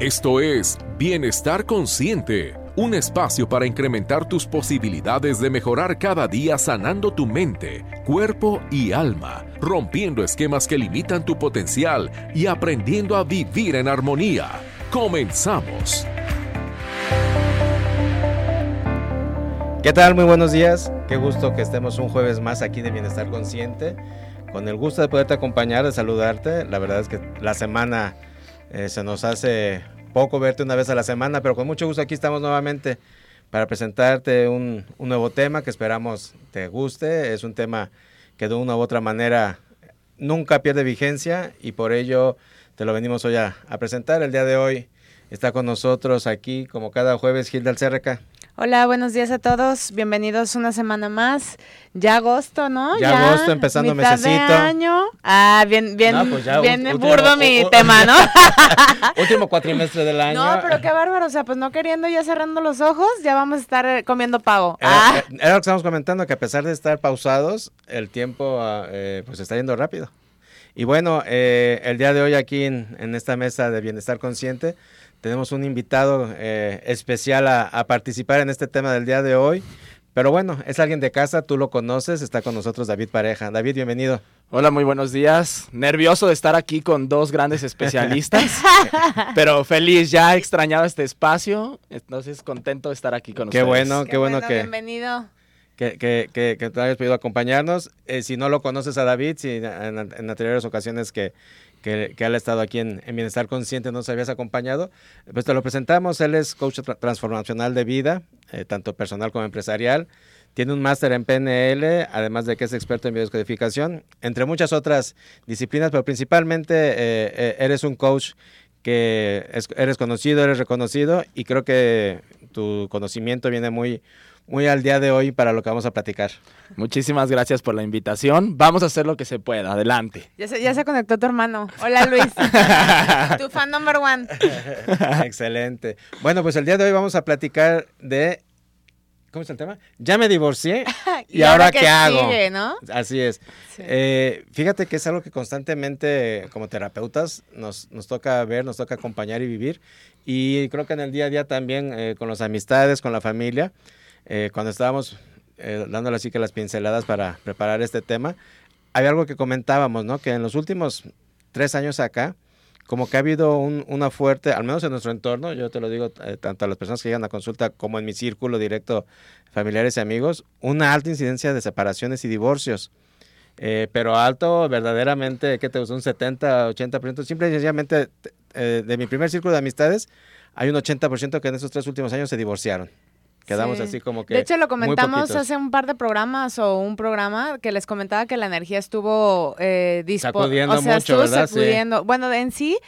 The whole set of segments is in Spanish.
Esto es Bienestar Consciente, un espacio para incrementar tus posibilidades de mejorar cada día sanando tu mente, cuerpo y alma, rompiendo esquemas que limitan tu potencial y aprendiendo a vivir en armonía. Comenzamos. ¿Qué tal? Muy buenos días. Qué gusto que estemos un jueves más aquí de Bienestar Consciente. Con el gusto de poderte acompañar, de saludarte. La verdad es que la semana eh, se nos hace poco verte una vez a la semana, pero con mucho gusto aquí estamos nuevamente para presentarte un, nuevo tema que esperamos te guste. Es un tema que de una u otra manera nunca pierde vigencia y por ello te lo venimos hoy a, a presentar. El día de hoy está con nosotros aquí, como cada jueves, Gilda Alcerreca. Hola, buenos días a todos. Bienvenidos una semana más. Ya agosto, ¿no? Ya, agosto, empezando mitad mesecito. De año. Ah, bien, bien, pues ya, bien último- burdo mi tema, ¿no? Último cuatrimestre del año. no, pero qué bárbaro. O sea, pues no queriendo ya cerrando los ojos, ya vamos a estar eh, comiendo pavo. Era, Ah, era lo que estábamos comentando, que a pesar de estar pausados, el tiempo ah, eh, pues está yendo rápido. Y bueno, eh, el día de hoy aquí en, en esta mesa de Bienestar Consciente tenemos un invitado eh, especial a, a participar en este tema del día de hoy. Pero bueno, es alguien de casa, tú lo conoces, está con nosotros David Pareja. David, bienvenido. Hola, muy buenos días. Nervioso de estar aquí con dos grandes especialistas, pero feliz, ya he extrañado este espacio, entonces contento de estar aquí con Qué ustedes. bueno, qué, bueno, que, Bienvenido. que, que, que, que te hayas podido acompañarnos. Eh, si no lo conoces a David, si en, en anteriores ocasiones que, que, ha estado aquí en, en Bienestar Consciente no se habías acompañado, pues te lo presentamos. Él es coach tra- transformacional de vida, eh, tanto personal como empresarial. Tiene un máster en PNL, además de que es experto en biodescodificación, entre muchas otras disciplinas, pero principalmente eh, eh, eres un coach que es- eres conocido, eres reconocido y creo que tu conocimiento viene muy, muy al día de hoy para lo que vamos a platicar. Muchísimas gracias por la invitación. Vamos a hacer lo que se pueda. Adelante. Ya se, ya se conectó tu hermano. Hola, Luis. tu fan number one. Excelente. Bueno, pues el día de hoy vamos a platicar de... ¿Cómo es el tema? Ya me divorcié. ¿Y ahora qué hago? sigue, no? Así es. Sí. Eh, fíjate que es algo que constantemente como terapeutas nos, nos toca ver, nos toca acompañar y vivir. Y creo que en el día a día también eh, con las amistades, con la familia, eh, cuando estábamos eh, dándole así que las pinceladas para preparar este tema, había algo que comentábamos, ¿no? Que en los últimos tres años acá, como que ha habido un- una fuerte, al menos en nuestro entorno, yo te lo digo eh, tanto a las personas que llegan a consulta como en mi círculo directo, familiares y amigos, una alta incidencia de separaciones y divorcios. Eh, pero alto, verdaderamente, ¿qué te gusta? Un 70, 80%. Simple y sencillamente, eh, de mi primer círculo de amistades, hay un 80% que en esos tres últimos años se divorciaron. Quedamos Sí. así como que. De hecho, lo comentamos hace un par de programas o un programa que les comentaba que la energía estuvo eh, dispo- Sacudiendo o sea, mucho, estuvo ¿verdad? Sí. sacudiendo. Bueno, en sí,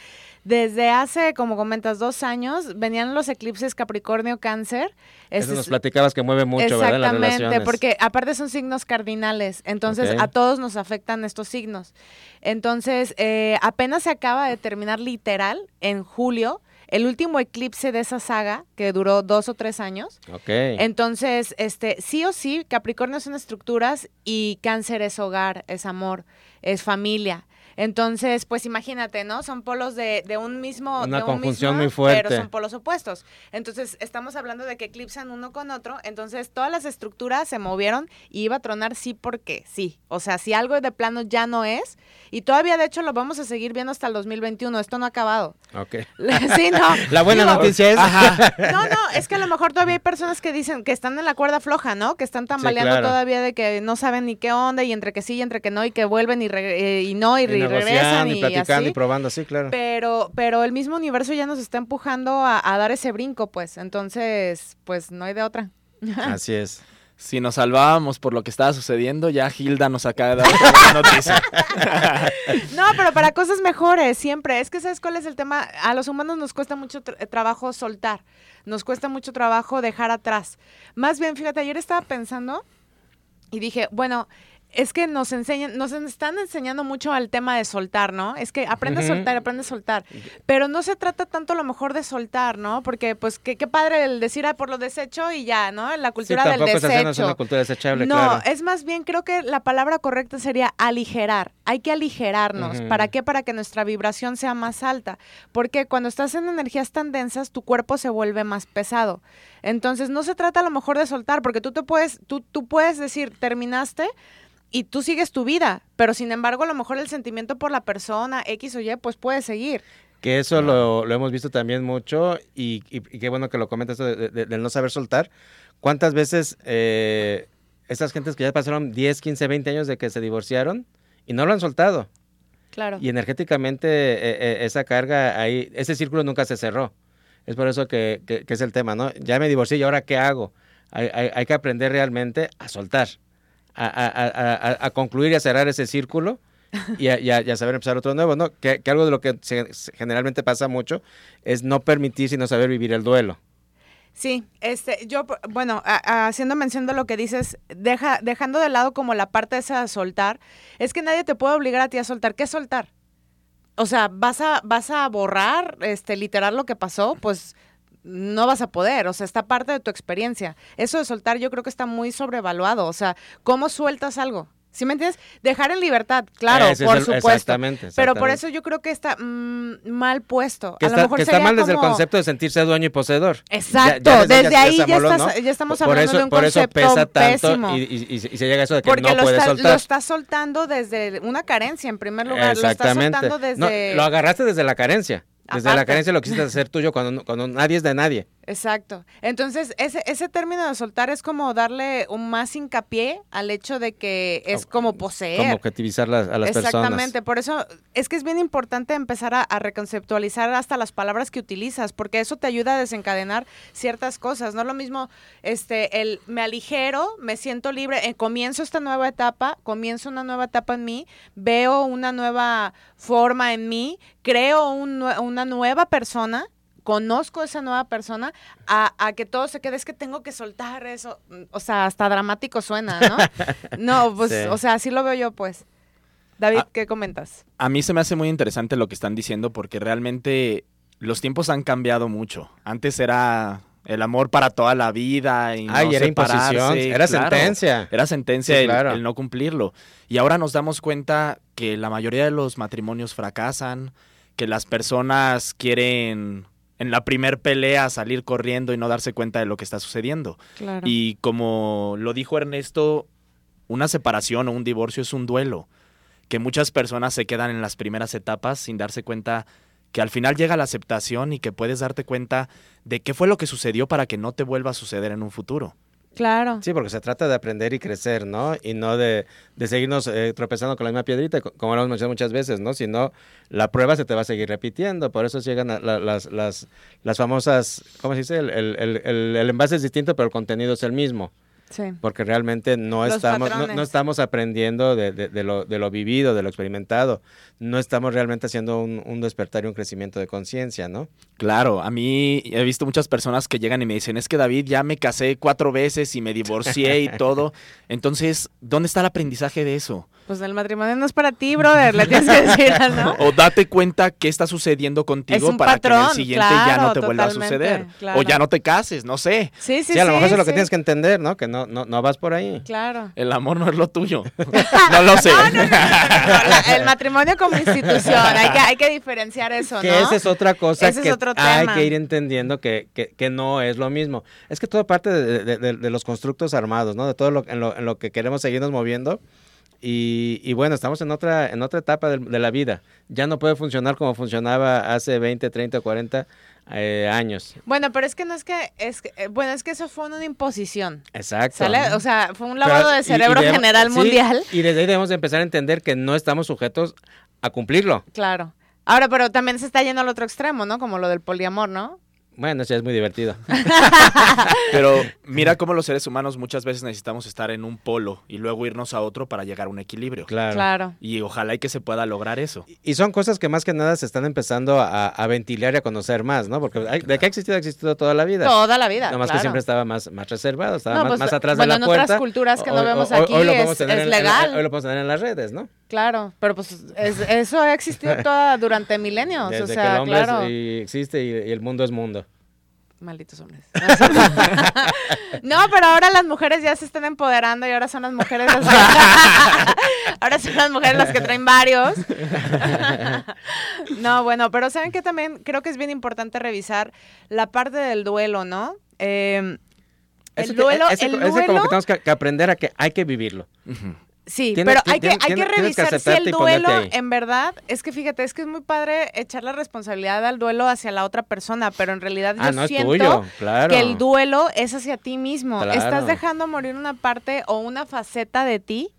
desde hace, como comentas, dos años, venían los eclipses Capricornio-Cáncer. Eso Este nos platicabas que mueve mucho, ¿verdad? Las Exactamente, porque aparte son signos cardinales, entonces a todos nos afectan estos signos. Entonces, eh, apenas se acaba de terminar literal en julio el último eclipse de esa saga, que duró dos o tres años. Ok. Entonces, este, sí o sí, Capricornio son estructuras y Cáncer es hogar, es amor, es familia. Entonces, pues imagínate, ¿no? Son polos de, de un mismo... Una de un conjunción mismo, muy fuerte. Pero son polos opuestos. Entonces, estamos hablando de que eclipsan uno con otro. Entonces, todas las estructuras se movieron y iba a tronar sí porque sí. O sea, si algo de plano ya no es. Y todavía, de hecho, lo vamos a seguir viendo hasta el 2021. Esto no ha acabado. Ok. sí, no. La buena Digo, noticia es. no, no, es que a lo mejor todavía hay personas que dicen que están en la cuerda floja, ¿no? Que están tambaleando claro. todavía de que no saben ni qué onda y entre que sí y entre que no y que vuelven y, re- eh, y no y, y regresan negociando y, y platicando así. y probando, sí, claro. Pero, pero el mismo universo ya nos está empujando a, a dar ese brinco, pues. Entonces, pues no hay de otra. Así es. Si nos salvábamos por lo que estaba sucediendo, ya Hilda nos acaba de dar otra noticia. No, pero para cosas mejores, siempre. Es que, ¿sabes cuál es el tema? A los humanos nos cuesta mucho tra- trabajo soltar. Nos cuesta mucho trabajo dejar atrás. Más bien, fíjate, ayer estaba pensando y dije, bueno, es que nos enseñan, nos están enseñando mucho al tema de soltar, ¿no? Es que aprende a soltar, aprende a soltar. Pero no se trata tanto a lo mejor de soltar, ¿no? Porque pues qué, padre el decir ah, por lo desecho y ya, ¿no? La cultura del desecho. Es una cultura desechable, no, es más bien creo que la palabra correcta sería aligerar. Hay que aligerarnos. ¿Para qué? Para que nuestra vibración sea más alta. Porque cuando estás en energías tan densas, tu cuerpo se vuelve más pesado. Entonces no se trata a lo mejor de soltar, porque tú te puedes, tú, tú puedes decir, terminaste y tú sigues tu vida, pero sin embargo a lo mejor el sentimiento por la persona X o Y pues puede seguir. Que eso lo, lo hemos visto también mucho y, y, qué bueno que lo comentas de, de, no saber soltar. ¿Cuántas veces eh, estas gentes que ya pasaron 10, 15, 20 años de que se divorciaron y no lo han soltado? Claro. Y energéticamente eh, eh, esa carga ahí, ese círculo nunca se cerró. Es por eso que, que, es el tema, ¿no? Ya me divorcié y ahora ¿qué hago? Hay, hay, hay que aprender realmente a soltar a, concluir y a cerrar ese círculo y a, saber empezar otro nuevo, ¿no? Que, algo de lo que generalmente pasa mucho es no permitir sino saber vivir el duelo. Sí, este, yo, bueno, haciendo mención de lo que dices, deja, dejando de lado como la parte esa de soltar, es que nadie te puede obligar a ti a soltar. ¿Qué es soltar? O sea, vas a, vas a borrar, este, literal lo que pasó, pues no vas a poder, o sea, está parte de tu experiencia. Eso de soltar yo creo que está muy sobrevaluado, o sea, ¿cómo sueltas algo? ¿Sí me entiendes? Dejar en libertad, claro, por supuesto. Exactamente, Pero por eso yo creo que está mm, mal puesto. Que a está, lo mejor que está mal desde el concepto de sentirse dueño y poseedor. Exacto, desde ahí ya, estamos hablando de un por eso pesa tanto y, se llega a eso de que no puedes soltar. lo estás soltando desde una carencia, en primer lugar. Exactamente. Lo estás soltando desde... lo agarraste desde la carencia. Desde la carencia lo quisiste hacer tuyo cuando, cuando nadie es de nadie. Exacto. Entonces, ese, ese término de soltar es como darle un más hincapié al hecho de que es como poseer. Como objetivizar a las personas. Exactamente. Por eso es que es bien importante empezar a, reconceptualizar hasta las palabras que utilizas, porque eso te ayuda a desencadenar ciertas cosas. No es lo mismo este, el me aligero, me siento libre, eh, comienzo esta nueva etapa, comienzo una nueva etapa en mí, veo una nueva forma en mí, creo una nueva persona conozco a esa nueva persona a, que todo se quede, es que tengo que soltar eso. O sea, hasta dramático suena, ¿no? no, pues, o sea, así lo veo yo, pues. David, ah, ¿qué comentas? A mí se me hace muy interesante lo que están diciendo porque realmente los tiempos han cambiado mucho. Antes era el amor para toda la vida y Ay, era imposición, era sentencia. Era sentencia el, no cumplirlo. Y ahora nos damos cuenta que la mayoría de los matrimonios fracasan, que las personas quieren en la primer pelea salir corriendo y no darse cuenta de lo que está sucediendo. Y como lo dijo Ernesto, una separación o un divorcio es un duelo, que muchas personas se quedan en las primeras etapas sin darse cuenta que al final llega la aceptación y que puedes darte cuenta de qué fue lo que sucedió para que no te vuelva a suceder en un futuro. Claro. Sí, porque se trata de aprender y crecer, ¿no? Y no de, de seguirnos eh, tropezando con la misma piedrita, como lo hemos mencionado muchas veces, ¿no? Si no, la prueba se te va a seguir repitiendo. Por eso llegan las, las, las famosas, ¿cómo se dice? El, el, el, el envase es distinto, pero el contenido es el mismo. Porque realmente no estamos, no, estamos aprendiendo de, de, lo, de lo vivido, de lo experimentado. No estamos realmente haciendo un, un despertar y un crecimiento de conciencia, ¿no? Claro, a mí he visto muchas personas que llegan y me dicen, es que David, ya me casé cuatro veces y me divorcié y todo. Entonces, ¿dónde está el aprendizaje de eso? Pues el matrimonio no es para ti, brother, le tienes que decir, ¿no? O date cuenta qué está sucediendo contigo para que en el siguiente ya no te vuelva a suceder. O ya no te cases, no sé. Sí, sí, sí. a lo mejor eso es lo que tienes que entender, ¿no? Que no, no, no vas por ahí. Claro. El amor no es lo tuyo. no lo sé. el matrimonio como institución, hay que, hay que diferenciar eso, ¿no? Que esa es otra cosa que hay que ir entendiendo que, que, que, no es lo mismo. Es que todo parte de, de, de los constructos armados, ¿no? De todo lo, en, lo, en lo que queremos seguirnos moviendo. Y, bueno, estamos en otra, en otra etapa de, la vida. Ya no puede funcionar como funcionaba hace 20, 30, 40 años. Bueno, pero es que no es que, es eh, bueno, es que eso fue una imposición. Exacto. O sea, fue un lavado de cerebro general mundial. Y desde ahí debemos empezar a entender que no estamos sujetos a cumplirlo. Claro. Ahora, pero también se está yendo al otro extremo, ¿no? Como lo del poliamor, ¿no? Bueno, eso ya es muy divertido. Pero mira cómo los seres humanos muchas veces necesitamos estar en un polo y luego irnos a otro para llegar a un equilibrio. Claro. Claro. Y ojalá y que se pueda lograr eso. Y son cosas que más que nada se están empezando a, a ventilar y a conocer más, ¿no? Porque hay- de que ha existido, ha existido toda la vida. Toda la vida. Nomás que claro. siempre estaba más, más reservado, estaba No, más, pues, más atrás bueno, de la en otras puerta. culturas que no vemos hoy- aquí hoy es- podemos tener es en- en- legal. hoy lo podemos tener en las redes, ¿no? Claro, pero pues es- eso ha existido toda, durante milenios. Desde o que sea, el hombre es- claro. y existe y, y el mundo es mundo. Malditos hombres. No, pero ahora las mujeres ya se están empoderando y ahora son las mujeres las que... ahora son las mujeres las que traen varios. No, bueno, pero saben que también creo que es bien importante revisar la parte del duelo, ¿no? Eh, el que- duelo, ese- el ese como duelo, que tenemos que, que aprender a que hay que vivirlo. Ujú. Sí, tienes- pero hay que, tienes- hay que revisar si el duelo, en verdad, es que fíjate, es que es muy padre echar la responsabilidad al duelo hacia la otra persona, pero en realidad yo ah, no es siento tuyo, claro. que el duelo es hacia ti mismo. Claro. Estás dejando morir una parte o una faceta de ti,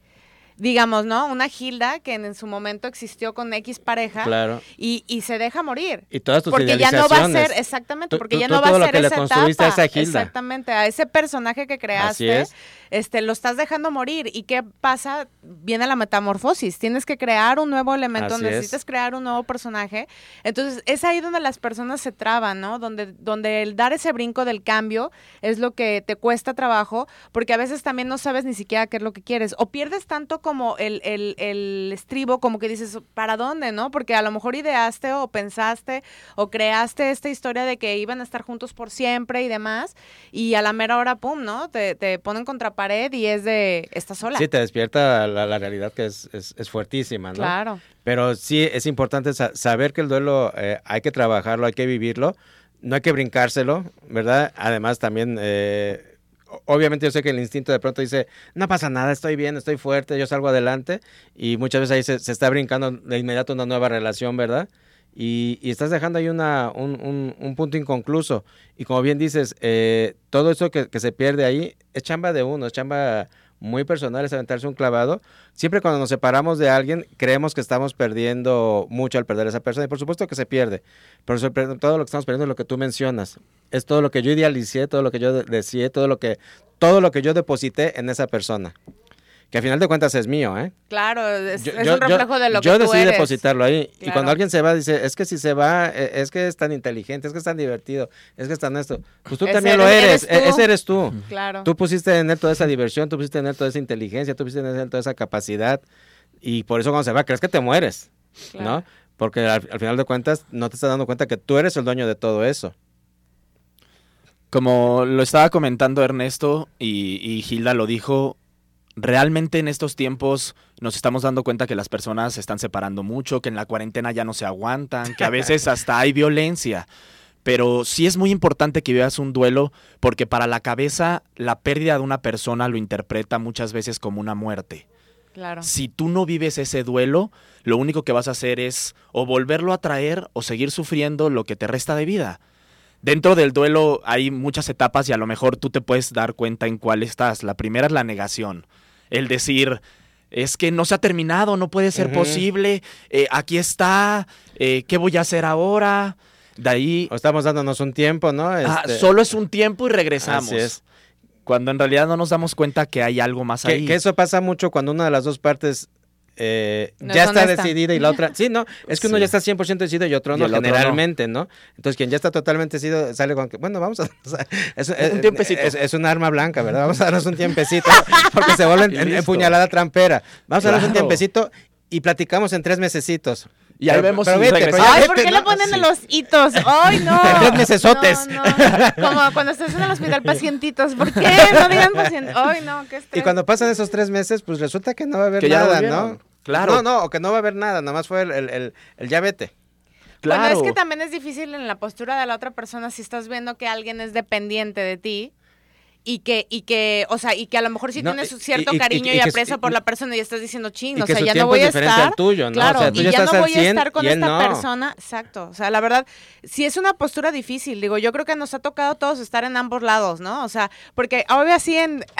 digamos, ¿no? Una Gilda que en, su momento existió con X pareja Claro. y, y se deja morir. Y todas tus Porque ya no va a ser, exactamente, Tú- porque tú- ya no va a ser esa a etapa. esa Gilda. Exactamente, a ese personaje que Así creaste, es. Este, lo estás dejando morir. ¿Y qué pasa? Viene la metamorfosis. Tienes que crear un nuevo elemento, Así es. necesitas crear un nuevo personaje. Entonces, es ahí donde las personas se traban, ¿no? Donde, donde el dar ese brinco del cambio es lo que te cuesta trabajo, porque a veces también no sabes ni siquiera qué es lo que quieres. O pierdes tanto como el, el, el estribo, como que dices, ¿para dónde, no? Porque a lo mejor ideaste o pensaste o creaste esta historia de que iban a estar juntos por siempre y demás, y a la mera hora, pum, ¿no? Te, te ponen contra pared y es de, estás sola. Sí, te despierta la, la realidad que es, es, es fuertísima, ¿no? Claro. Pero sí es importante sa- saber que el duelo eh, hay que trabajarlo, hay que vivirlo, no hay que brincárselo, ¿verdad? Además también, eh, obviamente yo sé que el instinto de pronto dice, no pasa nada, estoy bien, estoy fuerte, yo salgo adelante, y muchas veces ahí se, se está brincando de inmediato una nueva relación, ¿verdad? Y, y estás dejando ahí una, un, un- un punto inconcluso. Y como bien dices, eh, todo eso que, se pierde ahí es chamba de uno, es chamba muy personal, es aventarse un clavado. Siempre cuando nos separamos de alguien, creemos que estamos perdiendo mucho al perder a esa persona. Y por supuesto que se pierde. Pero todo lo que estamos perdiendo es lo que tú mencionas. Es todo lo que yo idealicé, todo lo que yo de- deseé, todo lo que, todo lo que yo deposité en esa persona. Que a final de cuentas es mío, ¿eh? Claro, es, Yo- es yo- un reflejo de lo yo que tú decidí eres. depositarlo ahí. Y cuando alguien se va, dice, es que si se va, eh, es que es tan inteligente, es que es tan divertido, es que es tan esto. Pues tú Ese también lo eres- e- tú. ese eres tú. Claro. Tú pusiste en él toda esa diversión, tú pusiste en él toda esa inteligencia, tú pusiste en él toda esa capacidad. Y por eso cuando se va, crees que te mueres, Claro. ¿no? Porque al, al final de cuentas no te estás dando cuenta que tú eres el dueño de todo eso. Como lo estaba comentando Ernesto y, y Gilda lo dijo, realmente en estos tiempos nos estamos dando cuenta que las personas se están separando mucho, que en la cuarentena ya no se aguantan, que a veces hasta hay violencia. Pero sí es muy importante que veas un duelo porque para la cabeza la pérdida de una persona lo interpreta muchas veces como una muerte. Claro. Si tú no vives ese duelo, lo único que vas a hacer es o volverlo a traer o seguir sufriendo lo que te resta de vida. Dentro del duelo hay muchas etapas y a lo mejor tú te puedes dar cuenta en cuál estás. La primera es la negación. El decir, es que no se ha terminado, no puede ser posible, eh, aquí está, eh, ¿qué voy a hacer ahora? De ahí, O estamos dándonos un tiempo, ¿no? ah, Este, solo es un tiempo y regresamos. Así es. Cuando en realidad no nos damos cuenta que hay algo más que, ahí. que eso pasa mucho cuando una de las dos partes eh, No ya es está decidida y la otra... Sí, no, es que uno Sí. ya está 100% decidido y otro Y no, otro no. generalmente, no. Entonces, quien ya está totalmente decidido sale con que, bueno, vamos a... o sea, es, Un tiempecito. Es, es un arma blanca, ¿verdad? Vamos a darnos un tiempecito porque se vuelven Y en, empuñalada trampera. Vamos a darnos un tiempecito y platicamos en tres mesecitos. Y ahí Pero- vemos pero si vete, pero regresamos. ya Ay, ¿por qué ¿no? le ponen Sí. los hitos? ¡Ay, no! Tres mesesotes. No, no. Como cuando estás en el hospital, pacientitos. ¿Por qué? No digan pacientes. ¡Ay, no! ¿Qué estrés. Y cuando pasan esos tres meses, pues resulta que no va a haber Que nada. ¿no? Claro. No, no, o que no va a haber nada, nada más fue el, el, el, el ya vete. Claro. Bueno, es que también es difícil en la postura de la otra persona si estás viendo que alguien es dependiente de ti y que, y que, o sea, y que a lo mejor sí No, tienes cierto y- cariño y y, aprecio por la persona y estás diciendo, ching, o sea, ya no voy a estar. tuyo, ¿no? O Claro, sea, tú y ya ya no voy a 100 estar con esta no. persona. Exacto. O sea, la verdad, sí es una postura difícil. Digo, yo creo que nos ha tocado a todos estar en ambos lados, ¿no? O sea, porque obvio así en.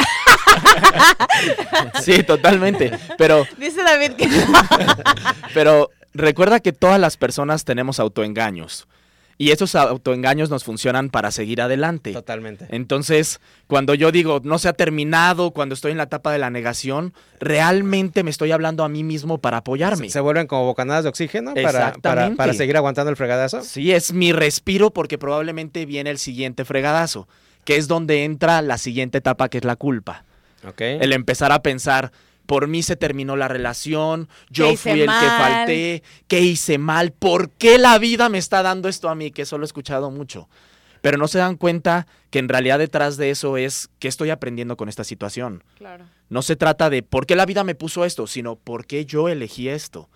Sí, totalmente. Pero, Dice David que. pero recuerda que todas las personas tenemos autoengaños. Y esos autoengaños nos funcionan para seguir adelante. Totalmente. Entonces, cuando yo digo no se ha terminado, cuando estoy en la etapa de la negación, realmente me estoy hablando a mí mismo para apoyarme. Se, se vuelven como bocanadas de oxígeno para, para, para seguir aguantando el fregadazo. Sí, es mi respiro porque probablemente viene el siguiente fregadazo, que es donde entra la siguiente etapa que es la culpa. Ok. El empezar a pensar, por mí se terminó la relación, yo ¿Qué hice fui el que falté, ¿qué hice mal? ¿Por qué la vida me está dando esto a mí? Que eso lo he escuchado mucho. Pero no se dan cuenta que en realidad detrás de eso es qué estoy aprendiendo con esta situación. Claro. No se trata de por qué la vida me puso esto, sino por qué yo elegí esto.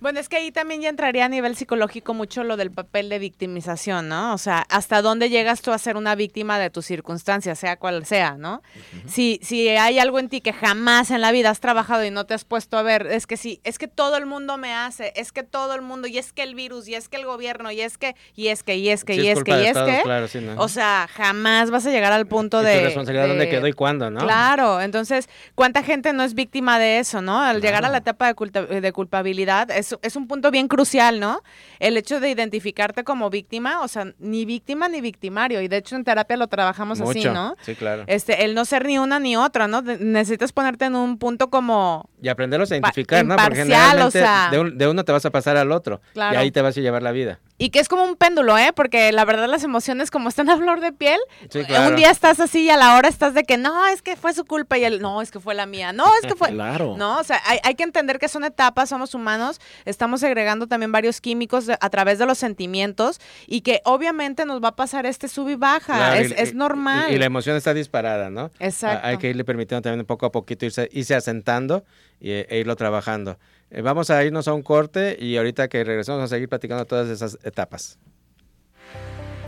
Bueno, es que ahí también ya entraría a nivel psicológico mucho lo del papel de victimización, ¿no? O sea, hasta dónde llegas tú a ser una víctima de tus circunstancias, sea cual sea, ¿no? si, si hay algo en ti que jamás en la vida has trabajado y no te has puesto a ver, es que sí, es que todo el mundo me hace, es que todo el mundo, y es que el virus, y es que el gobierno, y es que, y es que, y es que, Sí, y es culpa que, y es que. claro, sí, ¿no? O sea, jamás vas a llegar al punto ¿Y de. tu responsabilidad dónde de- quedó y cuándo, no? Claro, entonces, ¿cuánta gente no es víctima de eso, no? Al llegar a la etapa de, culta- de culpabilidad, es, es un punto bien crucial, ¿no? El hecho de identificarte como víctima, o sea, ni víctima ni victimario, y de hecho en terapia lo trabajamos así. ¿no? Sí, claro. Este, el no ser ni una ni otra, ¿no? De- necesitas ponerte en un punto como Y aprenderlos a identificar, ¿no? Porque o sea. de, un- de uno te vas a pasar al otro. Claro. Y ahí te vas a llevar la vida. Y que es como un péndulo, ¿eh? Porque la verdad las emociones como están a flor de piel, Sí, claro. un día estás así y a la hora estás de que no, es que fue su culpa y el no, es que fue la mía, no, es que fue... Claro. No, o sea, hay, hay que entender que son etapas, somos humanos, estamos segregando también varios químicos a través de los sentimientos y que obviamente nos va a pasar este sub y baja, Claro, es, y- es y- normal. Y, y la emoción está disparada, ¿no? Exacto. Hay que irle permitiendo también poco a poquito irse, irse asentando y, e irlo trabajando. Eh, vamos a irnos a un corte y ahorita que regresemos a seguir platicando todas esas etapas.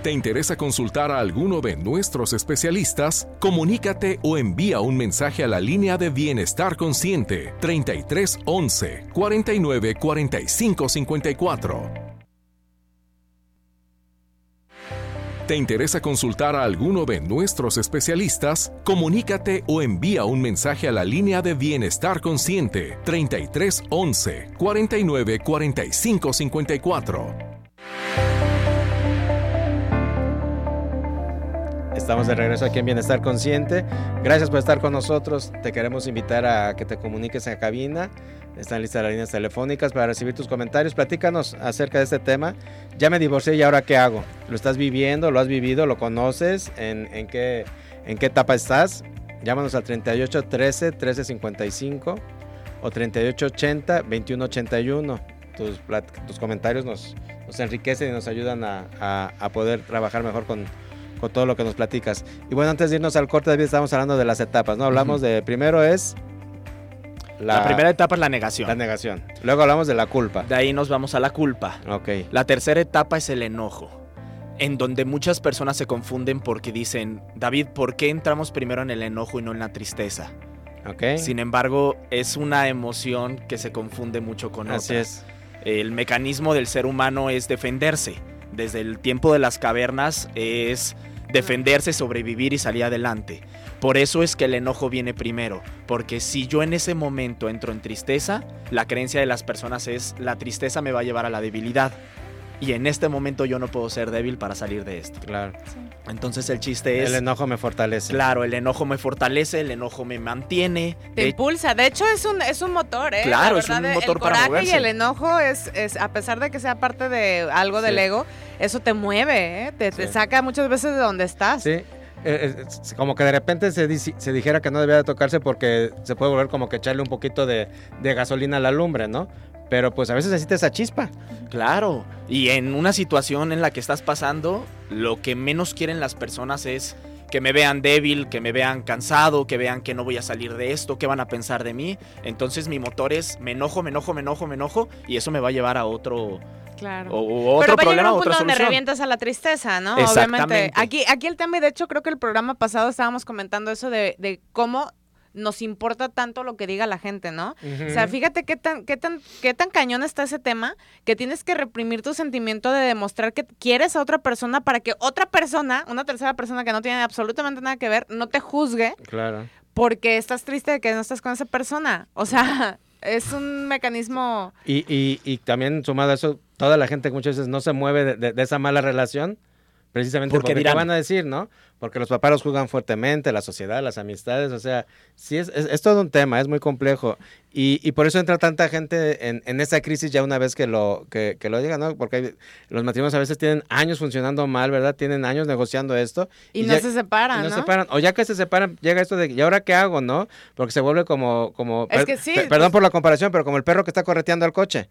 ¿Te interesa consultar a alguno de nuestros especialistas? Comunícate o envía un mensaje a la línea de Bienestar Consciente 33 11 49 45 54. ¿Te interesa consultar a alguno de nuestros especialistas? Comunícate o envía un mensaje a la línea de Bienestar Consciente 33 11 49 45 54. Estamos de regreso aquí en Bienestar Consciente. Gracias por estar con nosotros. Te queremos invitar a que te comuniques en cabina. Están listas las líneas telefónicas para recibir tus comentarios. Platícanos acerca de este tema. Ya me divorcié y ahora qué hago. ¿Lo estás viviendo? ¿Lo has vivido? ¿Lo conoces? ¿En, en qué, en qué etapa estás? Llámanos al 38 13 13 55 o 38 80 21 81. Tus, tus comentarios nos, nos enriquecen y nos ayudan a, a- a poder trabajar mejor con, con todo lo que nos platicas. Y bueno, antes de irnos al corte, David, estamos hablando de las etapas, ¿no? Hablamos de, primero es La, primera etapa es la negación. la negación. Luego hablamos de la culpa. de ahí nos vamos a la culpa. Ok. La tercera etapa es el enojo, en donde muchas personas se confunden porque dicen, David, ¿por qué entramos primero en el enojo y no en la tristeza? Ok. Sin embargo, es una emoción que se confunde mucho con Así otra. es. El mecanismo del ser humano es defenderse. Desde el tiempo de las cavernas es defenderse, sobrevivir y salir adelante. Por eso es que el enojo viene primero, porque si yo en ese momento entro en tristeza, la creencia de las personas es la tristeza me va a llevar a la debilidad. Y en este momento yo no puedo ser débil para salir de esto. Claro. Entonces el chiste es, El enojo me fortalece. claro, el enojo me fortalece, el enojo me mantiene. Te De- impulsa. De hecho, es un, es un motor, ¿eh? Claro, La es un motor el para coraje moverse. y el enojo es, es, a pesar de que sea parte de algo del ego, eso te mueve, ¿eh? Te, te saca muchas veces de donde estás. Sí. Eh, eh, como que de repente se, dijera que no debía de tocarse porque se puede volver como que echarle un poquito de, gasolina a la lumbre, ¿no? Pero pues a veces necesita esa chispa. Claro, y en una situación en la que estás pasando, lo que menos quieren las personas es que me vean débil, que me vean cansado, que vean que no voy a salir de esto, qué van a pensar de mí. Entonces mi motor es me enojo, me enojo, me enojo, me enojo y eso me va a llevar a otro Claro. o- o Pero otro va a llegar un punto donde solución. revientas a la tristeza, ¿no? Exactamente. Obviamente. Aquí, aquí el tema, y de hecho creo que el programa pasado estábamos comentando eso de, de cómo nos importa tanto lo que diga la gente, ¿no? O sea, fíjate qué tan, qué tan, qué tan cañón está ese tema que tienes que reprimir tu sentimiento de demostrar que quieres a otra persona para que otra persona, una tercera persona que no tiene absolutamente nada que ver, no te juzgue Claro. porque estás triste de que no estás con esa persona. O sea, Es un mecanismo... Y, y, y también sumado a eso, toda la gente muchas veces no se mueve de, de- de esa mala relación, precisamente Porque porque, ¿qué dirán. van a decir, ¿no? Porque los papás los juzgan fuertemente, la sociedad, las amistades, o sea, sí es, es, es todo un tema, es muy complejo. Y, y por eso entra tanta gente en, en esa crisis ya una vez que lo, que, que lo llega, ¿no? Porque hay- los matrimonios a veces tienen años funcionando mal, ¿verdad? Tienen años negociando esto. Y, no ya- se separan, y no se separan. O ya que se separan, llega esto de, ¿y ahora qué hago, no? Porque se vuelve como, como Es que sí, per- perdón por la comparación, pero como el perro que está correteando al coche.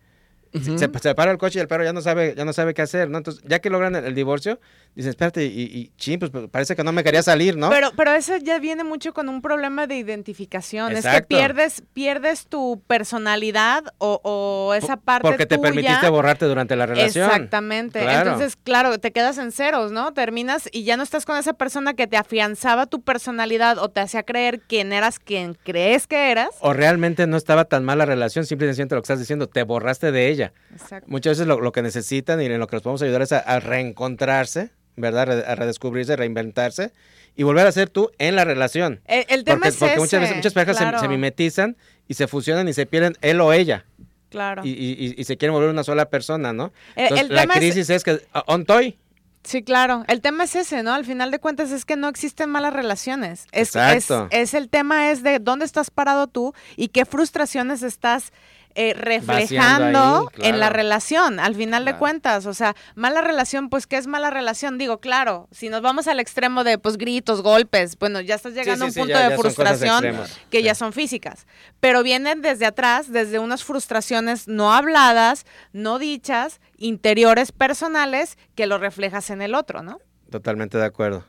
Se, se para el coche y el perro ya no sabe, ya no sabe qué hacer, ¿no? Entonces, ya que logran el, el divorcio, dicen, espérate, y, y chin, pues parece que no me quería salir, ¿no? Pero, pero eso ya viene mucho con un problema de identificación. Es que Exacto. pierdes, pierdes tu personalidad o, o esa parte Porque te tuya. permitiste borrarte durante la relación. Exactamente. Claro. Entonces, claro, te quedas en ceros, ¿no? Terminas y ya no estás con esa persona que te afianzaba tu personalidad o te hacía creer quién eras quien crees que eras. O realmente no estaba tan mal la relación, simplemente lo que estás diciendo, te borraste de ella. Exacto. Muchas veces lo, lo que necesitan y en lo que nos podemos ayudar es a, a reencontrarse, ¿verdad? A redescubrirse, reinventarse y volver a ser tú en la relación. El, el tema Porque, es porque ese, muchas veces muchas parejas se- claro, se, mimetizan y se fusionan y se pierden él o ella Claro. y, y- y- y se quieren volver una sola persona, ¿no? El- Entonces, el la tema es- crisis es, que ah, on toy. Sí, claro. El tema es ese, ¿no? Al final de cuentas es que no existen malas relaciones. Es, Exacto. es, es el tema es de dónde estás parado tú y qué frustraciones estás eh, reflejando ahí, en la relación, al final de cuentas. O sea, mala relación, pues, ¿qué es mala relación? Digo, claro, si nos vamos al extremo de, pues, gritos, golpes, bueno, ya estás llegando sí, sí, a un punto ya de frustración que ya son físicas. Pero vienen desde atrás, desde unas frustraciones no habladas, no dichas, interiores personales, que lo reflejas en el otro, ¿no? Totalmente de acuerdo.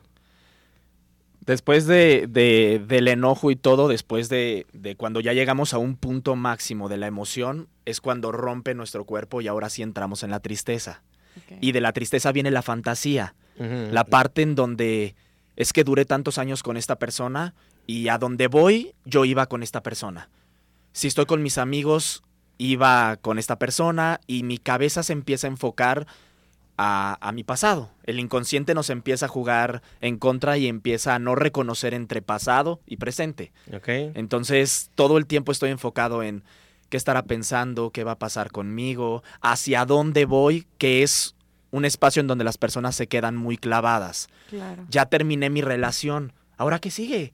Después de, de- del enojo y todo, después de, de cuando ya llegamos a un punto máximo de la emoción, es cuando rompe nuestro cuerpo y ahora sí entramos en la tristeza. Y de la tristeza viene la fantasía, la parte en donde es que duré tantos años con esta persona y a donde voy yo iba con esta persona. Si estoy con mis amigos, iba con esta persona y mi cabeza se empieza a enfocar a, a mi pasado. El inconsciente nos empieza a jugar en contra y empieza a no reconocer entre pasado y presente. Ok. Entonces, todo el tiempo estoy enfocado en qué estará pensando, qué va a pasar conmigo, hacia dónde voy, que es un espacio en donde las personas se quedan muy clavadas. Claro. Ya terminé mi relación, ¿ahora qué sigue?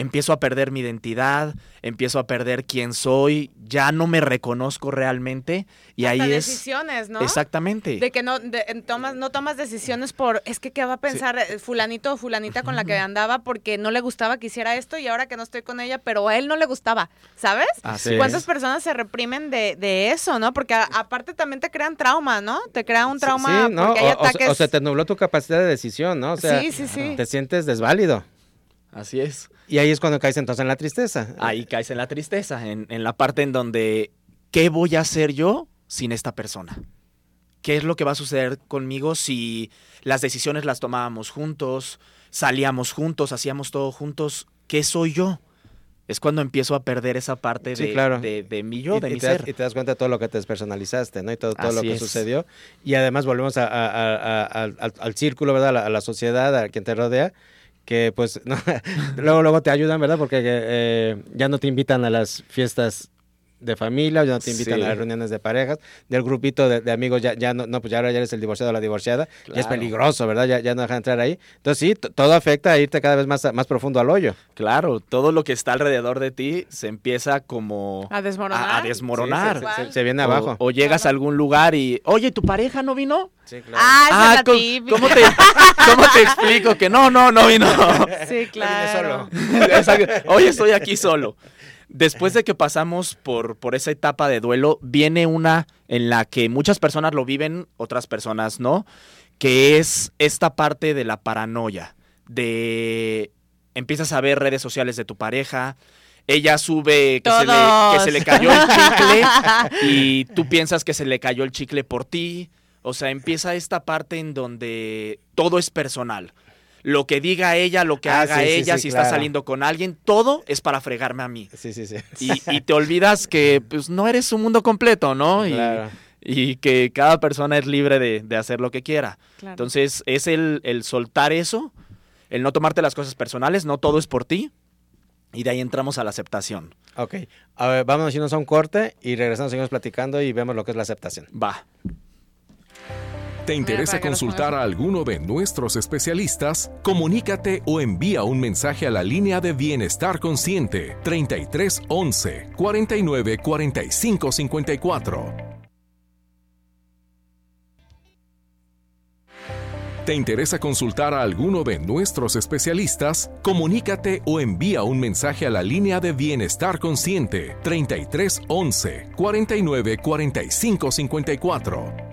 Empiezo a perder mi identidad, empiezo a perder quién soy, ya no me reconozco realmente y Hasta ahí es decisiones, ¿no? exactamente. De que no, de- en tomas, no tomas decisiones por, es que qué va a pensar eh, fulanito o fulanita con la que andaba porque no le gustaba que hiciera esto y ahora que no estoy con ella, pero a él no le gustaba, ¿sabes? Así ¿Cuántas es. personas se reprimen de, de eso, no? Porque a- aparte también te crean trauma, ¿no? Te crea un trauma Sí, ¿no? porque hay O- o, ataques. o se te nubló tu capacidad de decisión, ¿no? O sea, sí, sí, sí. te sientes desválido. Así es. Y ahí es cuando caes entonces en la tristeza. Ahí caes en la tristeza, en, en la parte en donde, ¿qué voy a hacer yo sin esta persona? ¿Qué es lo que va a suceder conmigo si las decisiones las tomábamos juntos, salíamos juntos, hacíamos todo juntos? ¿Qué soy yo? Es cuando empiezo a perder esa parte Sí, de, claro. de, de mi yo, y, de y mi te das, ser. y te das cuenta de todo lo que te despersonalizaste, ¿no? Y todo, todo lo que es. sucedió. Y además volvemos a- a- a- a- al, al- al círculo, ¿verdad? A la, a la sociedad, a quien te rodea, que pues no, luego, luego te ayudan, ¿verdad? Porque eh, ya no te invitan a las fiestas de familia, ya no te invitan Sí. a las reuniones de parejas, del grupito de, de amigos ya, ya no, no, pues ya ahora ya eres el divorciado o la divorciada, ya es Claro. peligroso, ¿verdad? Ya, ya no dejan entrar ahí. Entonces sí, todo afecta a irte cada vez más, a- más profundo al hoyo. Claro, todo lo que está alrededor de ti se empieza como A desmoronar. a, a desmoronar. Sí, se- Igual. se, se viene abajo. O, llegas a algún lugar y, oye, ¿tu pareja no vino? Sí, claro. Ah, la ¿cómo- típica. ¿cómo, te, ¿Cómo te explico que no, no, no vino? Sí, claro. Hoy estoy aquí solo. Después de que pasamos por, por esa etapa de duelo, viene una en la que muchas personas lo viven, otras personas no, que es esta parte de la paranoia, de empiezas a ver redes sociales de tu pareja, ella sube que se, le, que se le cayó el chicle y tú piensas que se le cayó el chicle por ti. O sea, empieza esta parte en donde todo es personal. Lo que diga ella, lo que Ah, haga sí, sí, ella, sí, si claro. está saliendo con alguien, todo es para fregarme a mí. Sí, sí, sí. Y, y te olvidas que pues, no eres un mundo completo, ¿no? Y, Claro. y que cada persona es libre de, de hacer lo que quiera. Claro. Entonces, es el, el soltar eso, el no tomarte las cosas personales, no todo es por ti. y de ahí entramos a la aceptación. Ok, a ver, vámonos irnos a un corte y regresamos, seguimos platicando y vemos lo que es la aceptación. Va. ¿Te interesa consultar a alguno de nuestros especialistas? Comunícate o envía un mensaje a la línea de Bienestar Consciente 33 11 49 45 54. ¿Te interesa consultar a alguno de nuestros especialistas? Comunícate o envía un mensaje a la línea de Bienestar Consciente 33 11 49 45 54.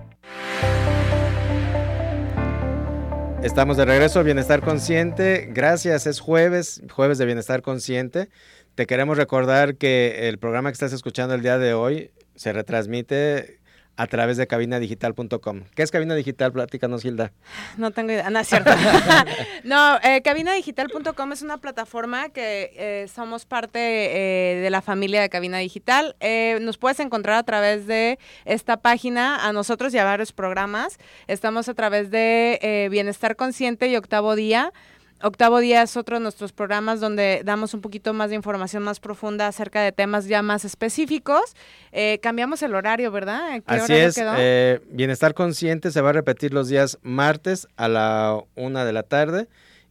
Estamos de regreso, Bienestar Consciente. Gracias, es jueves, jueves de Bienestar Consciente. Te queremos recordar que el programa que estás escuchando el día de hoy se retransmite a través de cabinadigital.com. ¿Qué es Cabina Digital? Platícanos, Hilda. No tengo idea, no es cierto. no, eh, cabinadigital.com es una plataforma que eh, somos parte eh, de la familia de Cabina Digital. Eh, nos puedes encontrar a través de esta página, a nosotros y a varios programas. Estamos a través de eh, Bienestar Consciente y Octavo Día. Octavo Día es otro de nuestros programas donde damos un poquito más de información más profunda acerca de temas ya más específicos. Eh, cambiamos el horario, ¿verdad? ¿Qué Así es, quedó? eh, Bienestar Consciente se va a repetir los días martes a la una de la tarde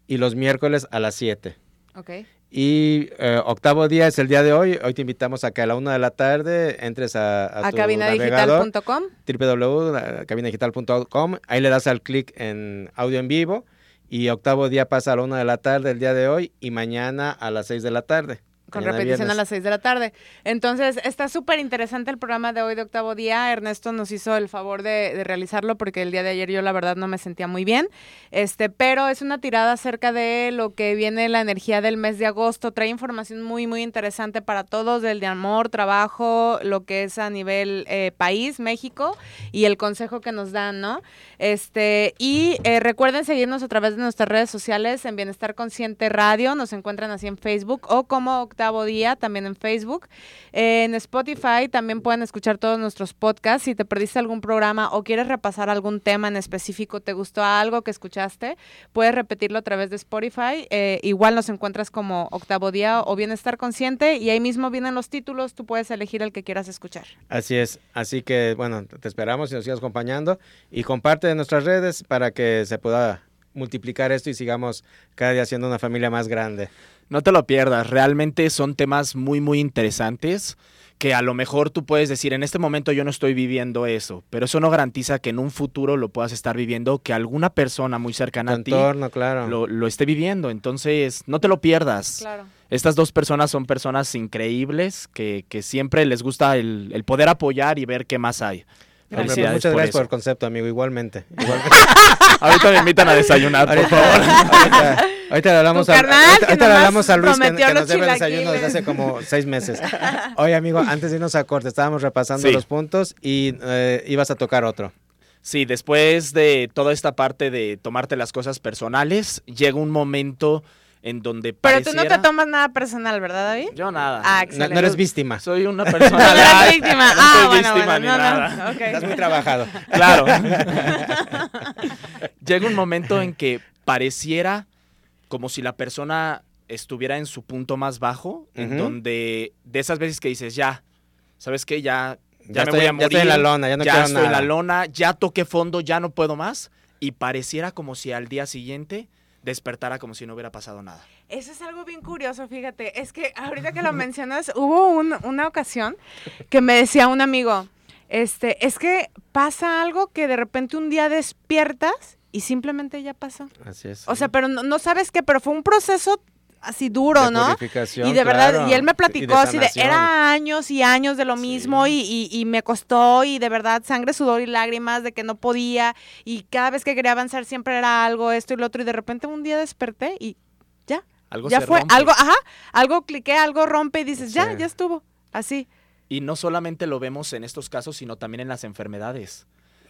y los miércoles a las 7. ok. Y eh, octavo día es el día de hoy. Hoy te invitamos a que a la una de la tarde entres a, a A cabinadigital.com. www.cabinadigital.com. Ahí le das al clic en audio en vivo y octavo día pasa a la una de la tarde el día de hoy y mañana a las 6 de la tarde. Con Mañana repetición a las 6 de la tarde. Entonces, está súper interesante el programa de hoy de octavo día. Ernesto nos hizo el favor de, de realizarlo porque el día de ayer yo la verdad no me sentía muy bien. Este, pero es una tirada acerca de lo que viene la energía del mes de agosto. Trae información muy, muy interesante para todos, del de amor, trabajo, lo que es a nivel eh, país, México, y el consejo que nos dan, ¿no? Este, y eh, recuerden seguirnos a través de nuestras redes sociales en Bienestar Consciente Radio. Nos encuentran así en Facebook o como Octavo Día también en Facebook. En Spotify también pueden escuchar todos nuestros podcasts. Si te perdiste algún programa o quieres repasar algún tema en específico, te gustó algo que escuchaste, puedes repetirlo a través de Spotify. Eh, igual nos encuentras como Octavo Día o Bienestar Consciente y ahí mismo vienen los títulos. Tú puedes elegir el que quieras escuchar. Así es. Así que, bueno, te esperamos y nos sigas acompañando. Y comparte en nuestras redes para que se pueda multiplicar esto y sigamos cada día siendo una familia más grande. No te lo pierdas, realmente son temas muy, muy interesantes que a lo mejor tú puedes decir, en este momento yo no estoy viviendo eso, pero eso no garantiza que en un futuro lo puedas estar viviendo, que alguna persona muy Tu cercana a ti entorno, claro. lo, lo esté viviendo. Entonces, no te lo pierdas. Claro. Estas dos personas son personas increíbles que, que siempre les gusta el, el poder apoyar y ver qué más hay. Hombre, pues, Felicidades muchas por gracias por el concepto, amigo. Igualmente. Igualmente. Ahorita me invitan a desayunar, por favor. ahorita, ahorita le hablamos a, carnal, ahorita- le hablamos a Luis que, prometió que los nos debe desayuno desde chilaquiles. hace como seis meses. Oye, amigo, antes de irnos a corte, estábamos repasando Sí. los puntos y eh, ibas a tocar otro. Sí, después de toda esta parte de tomarte las cosas personales, llega un momento en donde Pero tú no te tomas nada personal, ¿verdad, David? Yo nada. Ah, No, excelente. no eres víctima. Soy una No persona eres light, víctima. no ah, soy bueno, víctima bueno, ni no, nada. no. ok. Estás muy trabajado. Claro. Llega un momento en que pareciera como si la persona estuviera en su punto más bajo, en donde de esas veces que dices, ya, ¿sabes qué? Ya, ya, Ya, me estoy, voy a ya morir. estoy en la lona, ya no ya quiero estoy en la lona, ya toqué fondo, ya no puedo más. Y pareciera como si al día siguiente despertara como si no hubiera pasado nada. Eso es algo bien curioso, fíjate. Es que ahorita que lo mencionas, hubo un- una ocasión que me decía un amigo, este, es que pasa algo que de repente un día despiertas y simplemente ya pasó. Así es. O sea, pero no, no sabes qué, pero fue un proceso así duro, De ¿no? Y de verdad, claro, y él me platicó así de, era años y años de lo Sí. mismo y, y- y me costó y de verdad sangre, sudor y lágrimas de que no podía y cada vez que quería avanzar siempre era algo, esto y lo otro y de repente un día desperté y ya, Algo ya se fue, rompe. algo, ajá, algo cliqué, algo rompe y dices, ya, ya estuvo, así. Y no solamente lo vemos en estos casos, sino también en las enfermedades.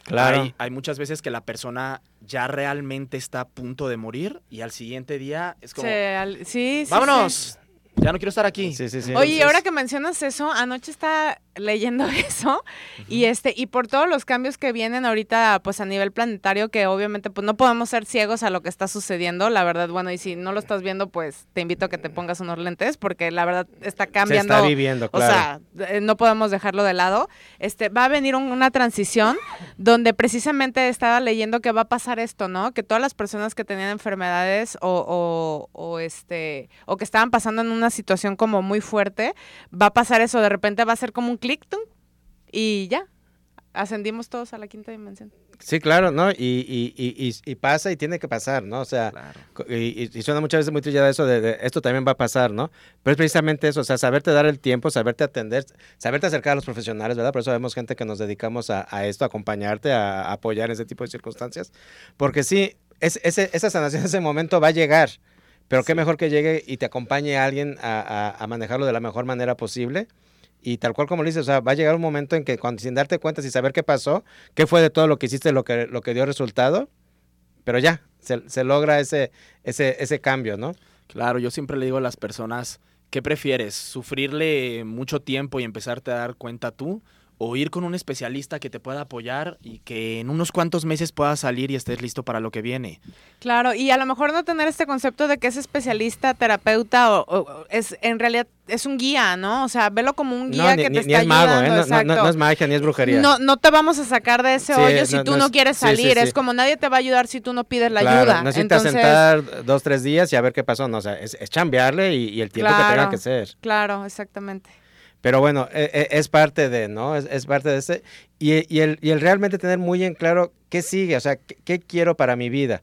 Claro. Hay, hay muchas veces que la persona ya realmente está a punto de morir y al siguiente día es como, Se- al- sí, sí, sí. vámonos, ya no quiero estar aquí. Sí, sí, sí. Oye, y Entonces- ahora que mencionas eso, anoche está, leyendo eso y este y por todos los cambios que vienen ahorita pues a nivel planetario que obviamente pues no podemos ser ciegos a lo que está sucediendo la verdad bueno y si no lo estás viendo pues te invito a que te pongas unos lentes porque la verdad está cambiando Se está viviendo, claro. o sea eh, no podemos dejarlo de lado. Este va a venir un- una transición donde precisamente estaba leyendo que va a pasar esto no que todas las personas que tenían enfermedades o, o, o, este o que estaban pasando en una situación como muy fuerte va a pasar eso de repente va a ser como un clic tum, y ya ascendimos todos a la quinta dimensión Sí, claro, ¿no? Y, y, y, y- pasa y tiene que pasar, ¿no? O sea, Claro. y, suena muchas veces muy trillada eso de, de esto también va a pasar, ¿no? Pero es precisamente eso, o sea, saberte dar el tiempo, saberte atender, saberte acercar a los profesionales, ¿verdad? Por eso vemos gente que nos dedicamos a, a esto, a acompañarte, a, a apoyar en ese tipo de circunstancias. Porque sí, es, ese, esa sanación, ese momento va a llegar, pero qué mejor que llegue y te acompañe a alguien a, a- a manejarlo de la mejor manera posible. Y tal cual como lo dices, o sea, va a llegar un momento en que cuando, sin darte cuenta, sin saber qué pasó, qué fue de todo lo que hiciste, lo que, lo que dio resultado, pero ya, se, logra ese, ese, ese cambio, ¿no? Claro, yo siempre le digo a las personas, ¿qué prefieres? ¿Sufrirle mucho tiempo y empezarte a dar cuenta tú? ¿O ir con un especialista que te pueda apoyar y que en unos cuantos meses puedas salir y estés listo para lo que viene? Claro, y a lo mejor no tener este concepto de que es especialista, terapeuta o, o- es en realidad es un guía, ¿no? O sea, velo como un guía no, ni, que te ni- está ni es mago, ¿eh? ayudando, No, no- no- es magia, ni es brujería. No, no te vamos a sacar de ese Sí, hoyo si no- tú no no, es- quieres sí, sí, salir. sí. Es como nadie te va a ayudar si tú no pides la Claro, ayuda. Necesitas Entonces, sentar dos, tres días y a ver qué pasó. No, o sea, es, es chambearle y, y el tiempo que tenga Claro. que ser. Claro, exactamente. Pero bueno, e- e- es parte de, ¿no? Es, es parte de ese. Y, y el, y el realmente tener muy en claro qué sigue, o sea, qué, qué quiero para mi vida.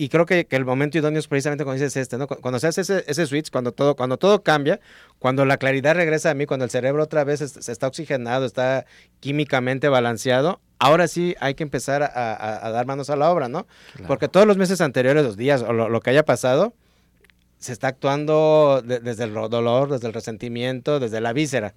Y creo que, que el momento idóneo es precisamente cuando dices este, ¿no? Cu- Cuando se hace ese, ese switch, cuando todo, cuando todo cambia, cuando la claridad regresa a mí, cuando el cerebro otra vez es- se está oxigenado, está químicamente balanceado, ahora sí hay que empezar a, a- a dar manos a la obra, ¿no? Porque todos los meses anteriores, los días o lo, lo que haya pasado, se está actuando de- desde el dolor, desde el resentimiento, desde la víscera.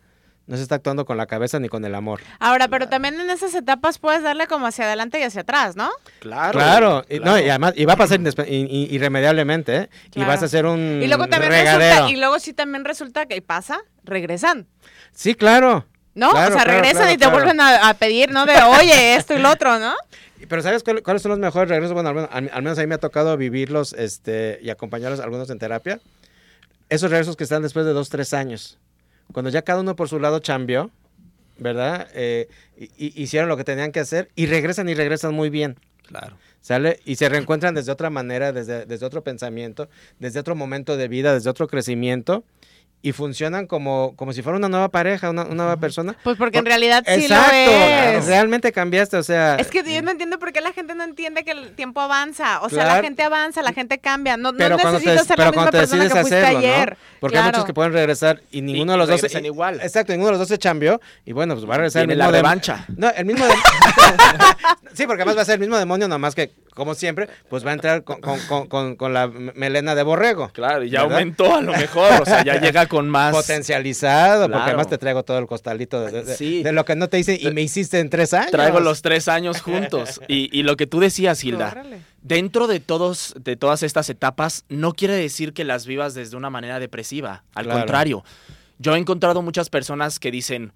No se está actuando con la cabeza ni con el amor. Ahora, pero también en esas etapas puedes darle como hacia adelante y hacia atrás, ¿no? Claro. Claro, y, no, y además, y va a pasar irremediablemente, ¿eh? Y vas a hacer un Y luego también regadero. resulta, y luego sí también resulta que pasa, regresan. Sí, claro. ¿No? Claro, o sea, claro, regresan claro, y te claro. vuelven a, a pedir, ¿no? De, oye, esto y lo otro, ¿no? Pero ¿sabes cuál- cuáles son los mejores regresos? Bueno, al menos, al- al menos a mí me ha tocado vivirlos este, y acompañarlos algunos en terapia. Esos regresos que están después de dos, tres años. Cuando ya cada uno por su lado chambeó, ¿verdad? Eh, y- y- hicieron lo que tenían que hacer y regresan y regresan muy bien. Claro. ¿Sale? Y se reencuentran desde otra manera, desde, desde otro pensamiento, desde otro momento de vida, desde otro crecimiento. Y funcionan como, como si fuera una nueva pareja, una, una nueva persona. Pues porque en realidad sí Exacto, lo es. realmente cambiaste, o sea... Es que yo no entiendo por qué la gente no entiende que el tiempo avanza. O sea, la gente avanza, la gente cambia. No, no cuando te, necesitas ser pero la misma persona que fuiste hacerlo, ayer. ¿no? Porque hay muchos que pueden regresar y ninguno de los dos... regresan igual. Exacto, ninguno de los dos se chambeó y bueno, pues va a regresar el la mismo dem- revancha. No, el mismo... dem- sí, porque además va a ser el mismo demonio, nomás que, como siempre, pues va a entrar con, con- con- con- con la melena de borrego. Claro, y ya ¿Verdad? aumentó a lo mejor, o sea, ya llega con más... Potencializado, porque además te traigo todo el costalito de, de- Sí. de lo que no te hice y me hiciste en tres años. Traigo los tres años juntos. Y, y lo que tú decías, Hilda, Órale. dentro de todos, de todas estas etapas, no quiere decir que las vivas desde una manera depresiva. Al Claro. contrario, yo he encontrado muchas personas que dicen,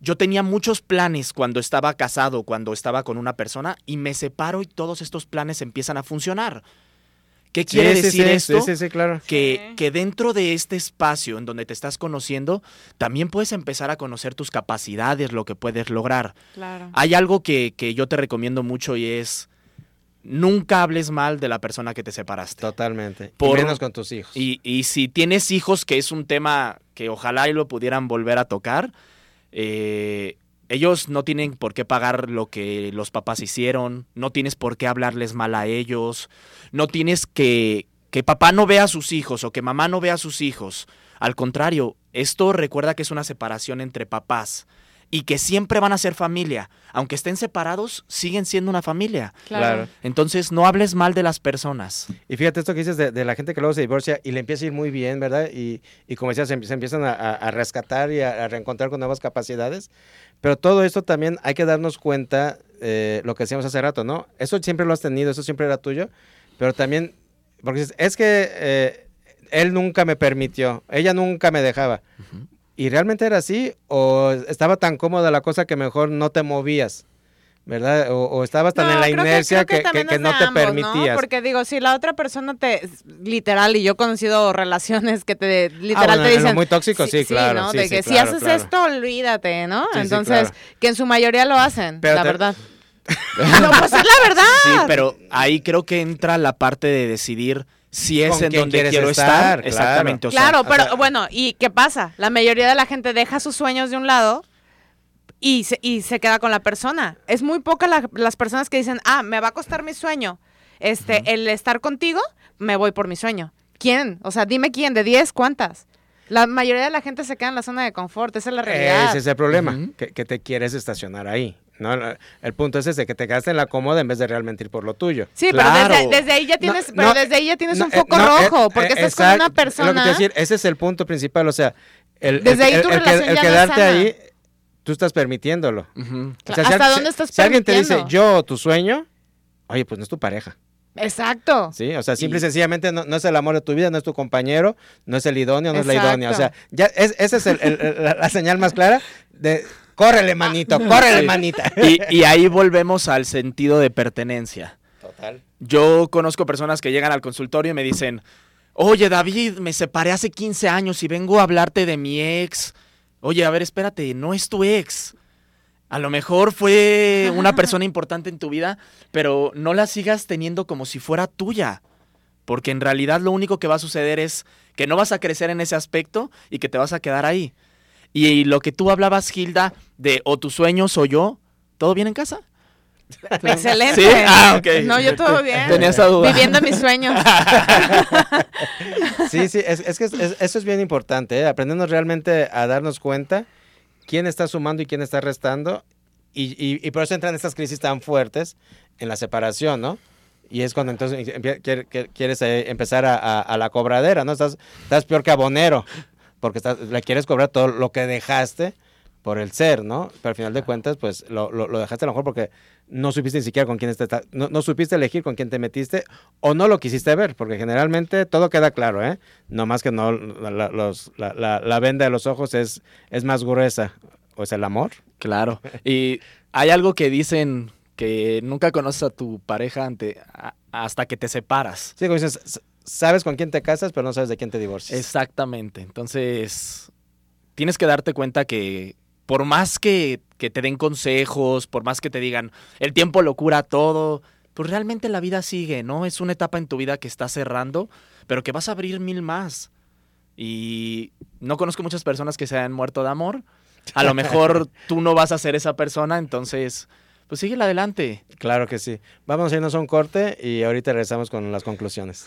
yo tenía muchos planes cuando estaba casado, cuando estaba con una persona, y me separo y todos estos planes empiezan a funcionar. ¿Qué quiere sí, decir sí, esto? Sí, sí, sí, claro. que, Sí. que dentro de este espacio en donde te estás conociendo, también puedes empezar a conocer tus capacidades, lo que puedes lograr. Claro. Hay algo que, que yo te recomiendo mucho y es, nunca hables mal de la persona que te separaste. Totalmente. Por- y menos con tus hijos. Y, y si tienes hijos, que es un tema que ojalá y lo pudieran volver a tocar, eh, ellos no tienen por qué pagar lo que los papás hicieron, no tienes por qué hablarles mal a ellos, no tienes que que papá no vea a sus hijos o que mamá no vea a sus hijos. Al contrario, esto recuerda que es una separación entre papás y que siempre van a ser familia. Aunque estén separados, siguen siendo una familia. Claro. Entonces, no hables mal de las personas. Y fíjate esto que dices de, de la gente que luego se divorcia y le empieza a ir muy bien, ¿verdad? Y, y como decías, se, se empiezan a, a- rescatar y a, a reencontrar con nuevas capacidades. Pero todo esto también hay que darnos cuenta, eh, lo que decíamos hace rato, ¿no? Eso siempre lo has tenido, eso siempre era tuyo, pero también, porque dices, es que eh, él nunca me permitió, ella nunca me dejaba. ¿Y realmente era así? ¿O estaba tan cómoda la cosa que mejor no te movías? ¿Verdad? O, o estabas tan No, en la que- inercia que, que- no te ambos, permitías. Porque digo, si la otra persona te, literal, y yo he conocido relaciones que te, literal bueno, te dicen. muy tóxico, sí, claro, ¿no? sí, de sí, que si haces claro. esto, olvídate, ¿no? Sí, sí, Entonces, claro. que en su mayoría lo hacen, Pero la te- verdad. no, pues es la verdad. Sí, pero ahí creo que entra la parte de decidir si es ¿Con en donde quiero estar? estar. Claro. Exactamente. o sea, Claro, o pero sea- bueno, ¿y qué pasa? La mayoría de la gente deja sus sueños de un lado y se, y se queda con la persona. Es muy poca la- las personas que dicen, ah, me va a costar mi sueño. Este, el estar contigo, me voy por mi sueño. ¿Quién? O sea, dime quién, de 10, ¿cuántas? La mayoría de la gente se queda en la zona de confort, esa es la realidad. Ese es el problema, que te quieres estacionar ahí. ¿No? El- El punto es ese, que te quedaste en la cómoda en vez de realmente ir por lo tuyo. Sí, Claro. pero desde, desde ahí ya tienes, No, pero no, desde ahí ya tienes No, un eh, foco no, rojo, eh, porque eh, estás con una es lo que te persona. decir, ese es el punto principal, o sea, el, Desde el- ahí tu el- el relación ya quedarte sana. ahí, tú estás permitiéndolo. ujú. O sea, ¿Hasta dónde estás Si alguien te dice yo tu sueño, oye, pues no es tu pareja, Exacto. ¿sí? O sea, simple y, Y- sencillamente no, no es el amor de tu vida, no es tu compañero, no es el idóneo, no es la idónea. O sea, ya es, esa es el- el- el- la, la señal más clara de córrele, manito, córrele, Sí. manita. Y, y ahí volvemos al sentido de pertenencia. Total. Yo conozco personas que llegan al consultorio y me dicen, oye David, me separé hace 15 años y vengo a hablarte de mi ex. Oye, a ver, espérate, no es tu ex. A lo mejor fue una persona importante en tu vida, pero no la sigas teniendo como si fuera tuya. Porque en realidad lo único que va a suceder es que no vas a crecer en ese aspecto y que te vas a quedar ahí. Y lo que tú hablabas, Hilda, de o tu sueño soy yo, ¿todo bien en casa? Excelente. ¿Sí? Ah, ok. No, yo todo bien. Tenía esa duda. Viviendo mis sueños. Sí, sí, es, es que es- es- eso es bien importante, ¿eh? aprendernos realmente a darnos cuenta quién está sumando y quién está restando, y, y- y por eso entran estas crisis tan fuertes en la separación, ¿no? Y es cuando entonces quieres eh, empezar a, a- a la cobradera, ¿no? Estás, estás peor que abonero, porque estás, le quieres cobrar todo lo que dejaste por el ser, ¿no? Pero al final de cuentas, pues lo, lo- lo dejaste a lo mejor porque no supiste ni siquiera con quién está, no, no supiste elegir con quién te metiste o no lo quisiste ver, porque generalmente todo queda claro, ¿eh? No más que no, la, la- los- la- la- la venda de los ojos es, es más gruesa, o es el amor. Claro. Y hay algo que dicen que nunca conoces a tu pareja ante, hasta que te separas. Sí, como dices, sabes con quién te casas, pero no sabes de quién te divorcias. Exactamente. Entonces, tienes que darte cuenta que por más que, que te den consejos, por más que te digan, el tiempo lo cura todo, pues realmente la vida sigue, ¿no? Es una etapa en tu vida que está cerrando, pero que vas a abrir mil más. Y no conozco muchas personas que se hayan muerto de amor. A lo mejor tú no vas a ser esa persona, entonces, pues síguela adelante. Claro que sí. Vamos a irnos a un corte y ahorita regresamos con las conclusiones.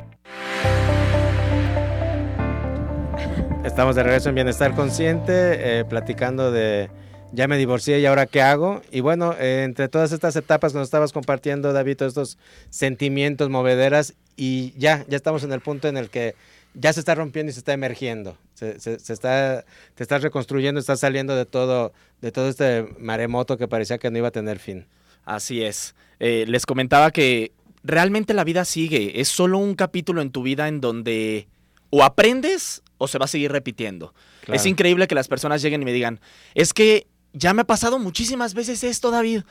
Estamos de regreso en Bienestar Consciente, eh, platicando de ya me divorcié y ahora qué hago. Y bueno, eh, entre todas estas etapas que nos estabas compartiendo, David, todos estos sentimientos, movederas, y ya, ya estamos en el punto en el que ya se está rompiendo y se está emergiendo. Se, se- está, te estás reconstruyendo, estás saliendo de todo, de todo este maremoto que parecía que no iba a tener fin. Así es. Eh, les comentaba que realmente la vida sigue. Es solo un capítulo en tu vida en donde o aprendes o se va a seguir repitiendo. Claro. Es increíble que las personas lleguen y me digan, es que ya me ha pasado muchísimas veces esto, David.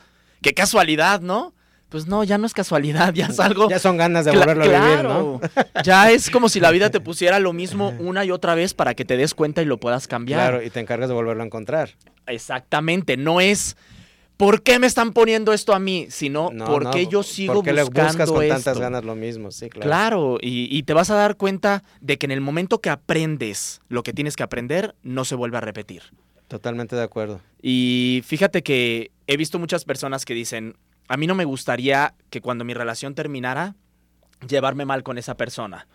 Qué casualidad, ¿no? Pues no, ya no es casualidad, ya es algo... Ya son ganas de Cla- volverlo a vivir, ¿no? Ya es como si la vida te pusiera lo mismo una y otra vez para que te des cuenta y lo puedas cambiar. Claro, y te encargas de volverlo a encontrar. Exactamente, no es ¿por qué me están poniendo esto a mí? Sino No, ¿por no, qué yo sigo ¿por qué le buscando buscas con tantas esto? ganas lo mismo? Sí, claro. Claro, y, y te vas a dar cuenta de que en el momento que aprendes lo que tienes que aprender, no se vuelve a repetir. Totalmente de acuerdo. Y fíjate que he visto muchas personas que dicen, a mí no me gustaría que cuando mi relación terminara, llevarme mal con esa persona.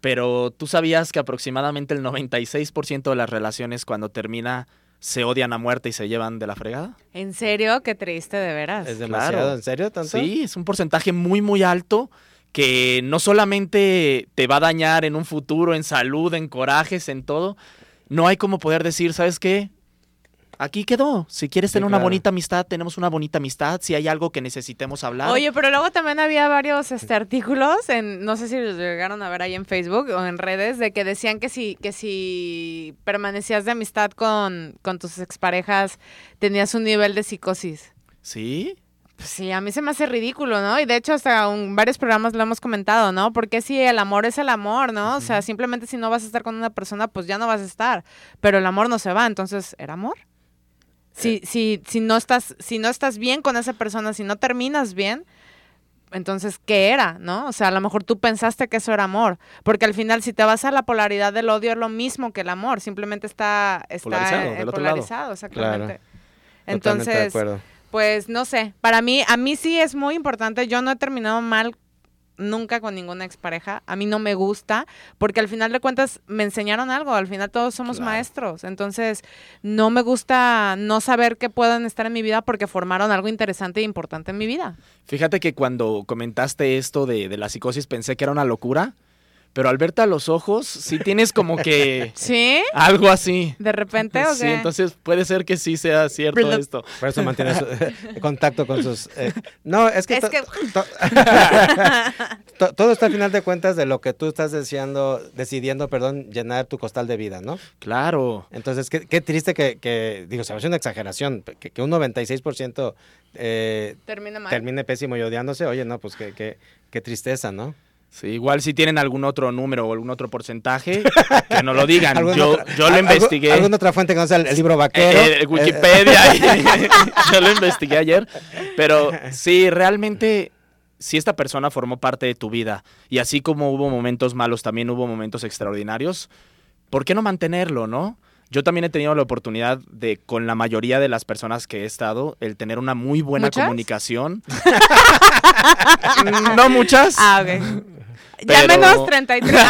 Pero tú sabías que aproximadamente el 96% de las relaciones cuando termina se odian a muerte y se llevan de la fregada. ¿En serio? Qué triste, de veras. Es demasiado, Claro. ¿en serio? ¿Tanto? Sí, es un porcentaje muy, muy alto que no solamente te va a dañar en un futuro, en salud, en corajes, en todo. No hay como poder decir, ¿sabes qué? Aquí quedó. Si quieres Sí, tener una bonita amistad, tenemos una bonita amistad. Si hay algo que necesitemos hablar. Oye, pero luego también había varios este, artículos, en, no sé si los llegaron a ver ahí en Facebook o en redes, de que decían que si, que si permanecías de amistad con, con tus exparejas, tenías un nivel de psicosis. ¿Sí? Pues sí, a mí se me hace ridículo, ¿no? Y de hecho hasta en varios programas lo hemos comentado, ¿no? Porque si el amor es el amor, ¿no? O sea, simplemente si no vas a estar con una persona, pues ya no vas a estar. Pero el amor no se va, entonces, ¿era amor? Si, si, si, no estás, si no estás bien con esa persona, si no terminas bien, entonces, ¿qué era? ¿No? O sea, a lo mejor tú pensaste que eso era amor. Porque al final, si te vas a la polaridad del odio, es lo mismo que el amor. Simplemente está, está Polarizado, eh, polarizado, exactamente. Entonces, pues no sé, para mí, a mí sí es muy importante. Yo no he terminado mal nunca con ninguna expareja. A mí no me gusta, porque al final de cuentas me enseñaron algo. Al final todos somos Claro. maestros. Entonces, no me gusta no saber que puedan estar en mi vida porque formaron algo interesante e importante en mi vida. Fíjate que cuando comentaste esto de, de la psicosis pensé que era una locura, pero al verte a los ojos, sí tienes como que ¿Sí? algo así. ¿De repente o Sí, qué? entonces puede ser que sí sea cierto Blup. esto. Por eso mantiene su- contacto con sus... eh, no, es que... Es to- que- to- to- todo está al final de cuentas de lo que tú estás deseando, decidiendo, perdón, llenar tu costal de vida, ¿no? Claro. Entonces, qué, qué triste que, que, digo, se me hace una exageración, que, que un 96% eh, Termina mal. termine pésimo y odiándose, oye, no, pues qué, qué, qué tristeza, ¿no? Sí, igual si tienen algún otro número o algún otro porcentaje, que no lo digan. ¿Alguna Yo, otra- yo lo al- investigué. ¿Alguna otra fuente que no sea el, el libro Eh, vaquero? eh, Wikipedia. yo lo investigué ayer. Pero sí, realmente, si esta persona formó parte de tu vida y así como hubo momentos malos, también hubo momentos extraordinarios, ¿por qué no mantenerlo, no? Yo también he tenido la oportunidad de, con la mayoría de las personas que he estado, el tener una muy buena ¿Muchas? comunicación. no muchas, Ah, ok. Ya Pero- menos 33.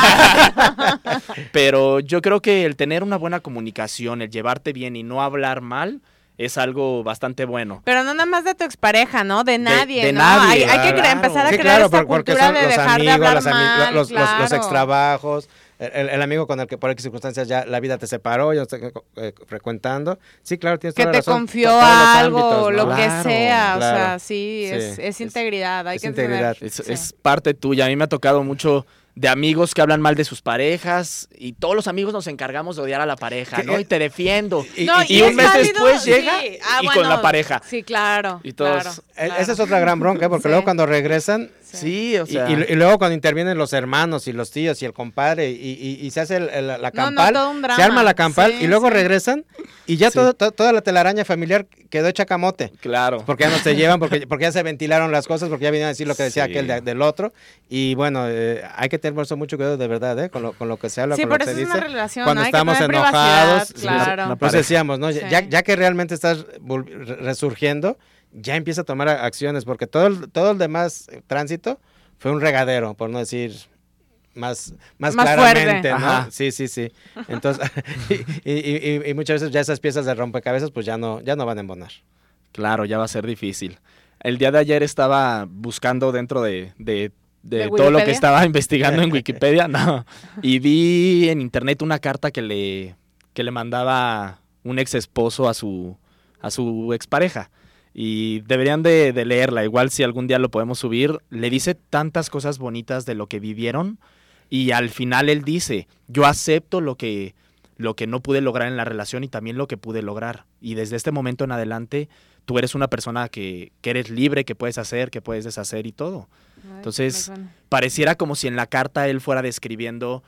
pero yo creo que el tener una buena comunicación, el llevarte bien y no hablar mal, es algo bastante bueno. Pero no nada más de tu expareja, ¿no? De nadie, de ¿no? nadie, hay, hay que claro. empezar a Sí, crear claro, esta cultura son de los dejar de amigos, hablar las ami- mal, los, los- los claro. extrabajos, el, el amigo con el que por X circunstancias ya la vida te separó, ya está eh, frecuentando. Sí, claro, tienes que toda te razón. confió algo, ámbitos, lo que Claro, sea, o sea, sí, Sí, es, es es- integridad, hay es que integridad. tener- Es, sí. es parte tuya. A mí me ha tocado mucho de amigos que hablan mal de sus parejas y todos los amigos nos encargamos de odiar a la pareja, ¿no? Y te defiendo. Y- No, y un es mes válido, después sí. llega Ah, y bueno, con la pareja. Sí, claro. Y todos- claro, Eh, claro. Esa es otra gran bronca, ¿eh? porque Sí. luego cuando regresan, Sí, o sea, y- y luego cuando intervienen los hermanos y los tíos y el compadre y, y- y se hace el- el- la No, no, campal, todo un drama. se arma la campal Sí, y luego sí. regresan y ya Sí. todo- to- toda la telaraña familiar quedó hecha camote. claro. Porque ya no se llevan, porque, porque ya se ventilaron las cosas, porque ya vinieron a decir lo que decía Sí. aquel de- del otro. Y bueno, eh, hay que tener mucho cuidado de verdad, ¿eh? con, lo, con lo que se habla, Sí, con lo que se es dice. una relación, Cuando estamos tener enojados, claro. Pues decíamos, ¿no? Ya- Sí. Ya, ya que realmente estás resurgiendo, ya empieza a tomar acciones, porque todo el, todo el demás eh, tránsito fue un regadero, por no decir más, más, Más claramente, fuerte. ¿no? Ajá. Sí, sí, sí. Entonces, y, y- y- y muchas veces ya esas piezas de rompecabezas, pues ya no, ya no van a embonar. Claro, ya va a ser difícil. El día de ayer estaba buscando dentro de, de- de ¿De todo lo que estaba investigando en Wikipedia, no. Y vi en internet una carta que le, que le mandaba un ex esposo a su, a su expareja. Y deberían de, de leerla, igual si algún día lo podemos subir. Le dice tantas cosas bonitas de lo que vivieron. Y al final él dice, yo acepto lo que, lo que no pude lograr en la relación y también lo que pude lograr. Y desde este momento en adelante, tú eres una persona que, que eres libre, que puedes hacer, que puedes deshacer y todo. Ay, Entonces. Pareciera como si en la carta él fuera describiendo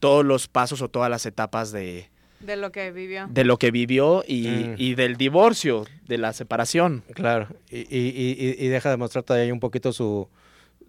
todos los pasos o todas las etapas de, De lo que vivió. de lo que vivió y, Mm. y del divorcio, de la separación. Claro, y, y- y- y deja de mostrar todavía un poquito su,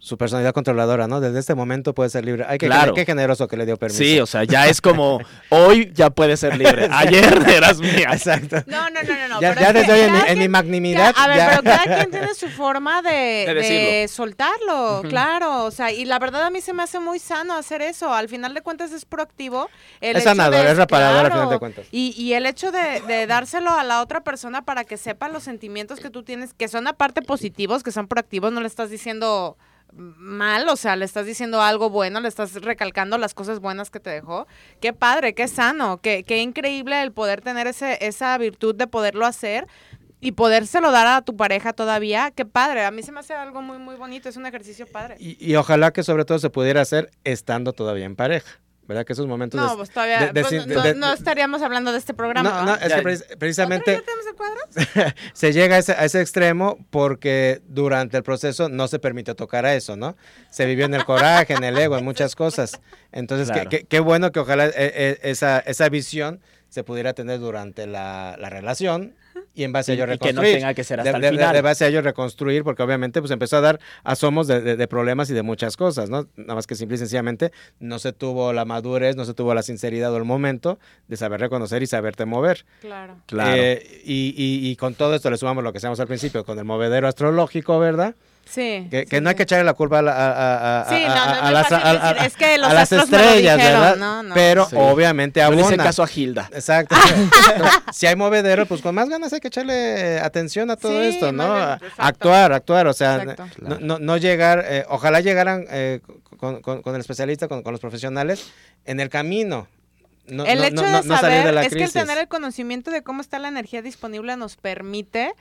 su personalidad controladora, ¿no? Desde este momento puede ser libre. Ay, qué, Claro. qué generoso que le dio permiso. Sí, o sea, ya es como, hoy ya puedes ser libre. Ayer eras mía. Exacto. No, no, no, no. no, ya pero ya es que desde hoy en mi, en magnanimidad. A ver, ya- pero cada quien tiene su forma de, De de decirlo. soltarlo, claro. O sea, y la verdad a mí se me hace muy sano hacer eso. Al final de cuentas es proactivo. El Es sanador, de- es reparador al final de cuentas. Y, y el hecho de, de dárselo a la otra persona para que sepa los sentimientos que tú tienes, que son aparte positivos, que son proactivos, no le estás diciendo mal, o sea, le estás diciendo algo bueno, le estás recalcando las cosas buenas que te dejó. Qué padre, qué sano, qué, qué increíble el poder tener ese, esa virtud de poderlo hacer y podérselo dar a tu pareja todavía. Qué padre, a mí se me hace algo muy, muy bonito, es un ejercicio padre. y, y ojalá que sobre todo se pudiera hacer estando todavía en pareja. ¿Verdad? Que esos momentos. No, de- pues todavía de- de- pues, de- no, de- no estaríamos hablando de este programa. No, no, es Ya- que precis- precisamente ¿Otra vez ya tenemos el cuadro? se llega a ese, a ese extremo porque durante el proceso no se permitió tocar a eso, ¿no? Se vivió en el coraje, en el ego, en muchas cosas. Entonces, qué- Claro. qué, qué bueno que ojalá eh, eh, esa, esa visión se pudiera tener durante la, la relación y en base a ello y que no reconstruir. tenga que ser hasta de, el de- final. de base a ello reconstruir, porque obviamente pues empezó a dar asomos de, de- de problemas y de muchas cosas, ¿no? Nada más que simple y sencillamente no se tuvo la madurez, no se tuvo la sinceridad o el momento de saber reconocer y saberte mover. Claro. Claro. Eh, y, y- y con todo esto le sumamos lo que decíamos al principio, con el movedero astrológico, ¿verdad? Sí. Que, sí, que no hay que echarle la culpa a, las, estrellas, dijeron, ¿verdad? no, no. Pero Sí. obviamente No le hice abona. caso a Gilda. Exacto. Entonces, si hay movedero, pues con más ganas hay que echarle atención a todo Sí, esto, ¿no? bien. Actuar, actuar, o sea, no, no- no llegar, eh, ojalá llegaran eh, con, con- con el especialista, con, con los profesionales, en el camino. No, el no- hecho no- de no- no saber salir de la es que el tener el conocimiento de cómo está la energía disponible nos permite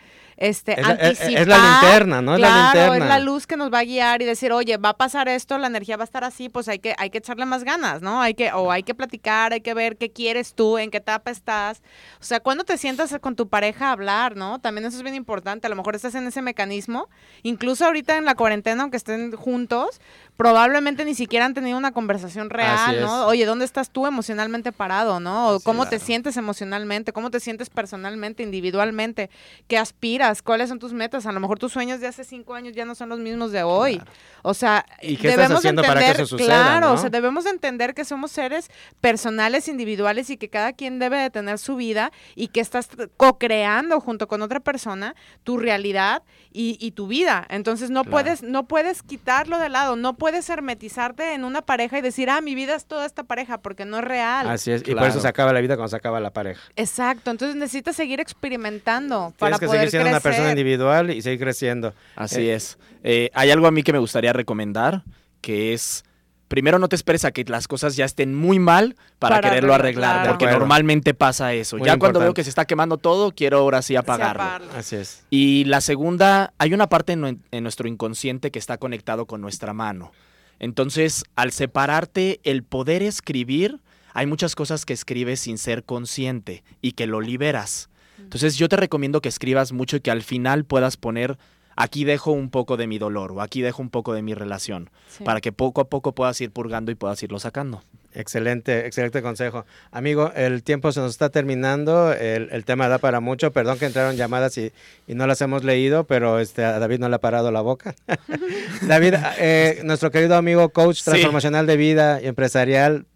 este Es la- es- la linterna, ¿no? Es la claro, linterna. es la luz que nos va a guiar y decir oye va a pasar esto la energía va a estar así pues hay que hay que echarle más ganas no hay que o hay que platicar hay que ver qué quieres tú en qué etapa estás o sea cuando te sientas con tu pareja a hablar no también eso es bien importante a lo mejor estás en ese mecanismo incluso ahorita en la cuarentena aunque estén juntos probablemente ni siquiera han tenido una conversación real no oye dónde estás tú emocionalmente parado no o cómo te sientes emocionalmente cómo te sientes personalmente individualmente qué aspiras cuáles son tus metas. A lo mejor tus sueños de hace cinco años ya no son los mismos de hoy. O sea ¿Y qué estás debemos haciendo entender para que eso suceda, claro no? o sea debemos de entender que somos seres personales individuales y que cada quien debe de tener su vida y que estás co-creando junto con otra persona tu realidad y, y tu vida. Entonces no Claro. puedes no puedes quitarlo de lado. No puedes hermetizarte en una pareja y decir ah mi vida es toda esta pareja porque no es real. Así es, y por eso se acaba la vida cuando se acaba la pareja. Exacto, entonces necesitas seguir experimentando para Tienes que poder seguir siendo una persona individual y seguir creciendo. Así Eh, es. Eh, hay algo a mí que me gustaría recomendar, que es, primero no te esperes a que las cosas ya estén muy mal para, Para quererlo arreglar, claro. porque normalmente pasa eso. Muy ya cuando veo que se está quemando todo, quiero ahora sí apagarlo. Así es. Y la segunda, hay una parte en, en nuestro inconsciente que está conectado con nuestra mano. Entonces, al separarte el poder escribir, hay muchas cosas que escribes sin ser consciente y que lo liberas. Entonces, yo te recomiendo que escribas mucho y que al final puedas poner, aquí dejo un poco de mi dolor o aquí dejo un poco de mi relación, Sí. para que poco a poco puedas ir purgando y puedas irlo sacando. Excelente, excelente consejo. Amigo, el tiempo se nos está terminando, el, el tema da para mucho, perdón que entraron llamadas y, y no las hemos leído, pero este, a David no le ha parado la boca. David, eh, nuestro querido amigo coach Sí. transformacional de vida y empresarial,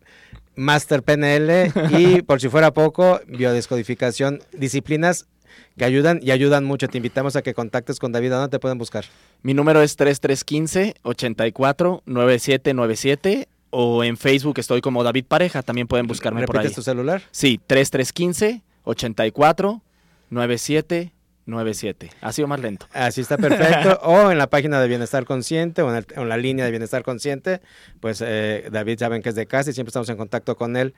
Master PNL y por si fuera poco, biodescodificación, disciplinas que ayudan y ayudan mucho. Te invitamos a que contactes con David, ¿a dónde te pueden buscar? Mi número es 3315-849797 o en Facebook estoy como David Pareja, también pueden buscarme por ahí. ¿Repites tu celular? Sí, 3315-849797. Ha sido más lento. Así está perfecto. o en la página de Bienestar Consciente o en, el- o en la línea de Bienestar Consciente. Pues eh, David saben que es de casa y siempre estamos en contacto con él.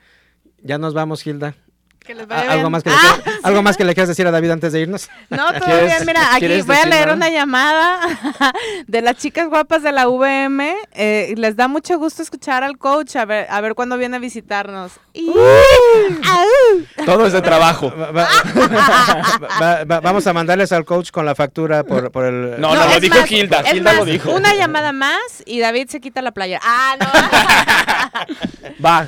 Ya nos vamos, Hilda. Que les ¿A- vaya ¿Algo bien. más, que le, Ah, quieras- ¿Algo más que le quieras decir a David antes de irnos? No, todo ¿Quieres- bien. Mira, aquí voy a leer algo? una llamada de las chicas guapas de la VM. Eh, les da mucho gusto escuchar al coach, a ver, a ver cuándo viene a visitarnos. Todo es de trabajo. Va- va- va- va- vamos a mandarles al coach con la factura por, por el... No, no, lo es dijo más, Gilda, es Gilda lo dijo. Una llamada más y David se quita la playa. Ah, no. Va.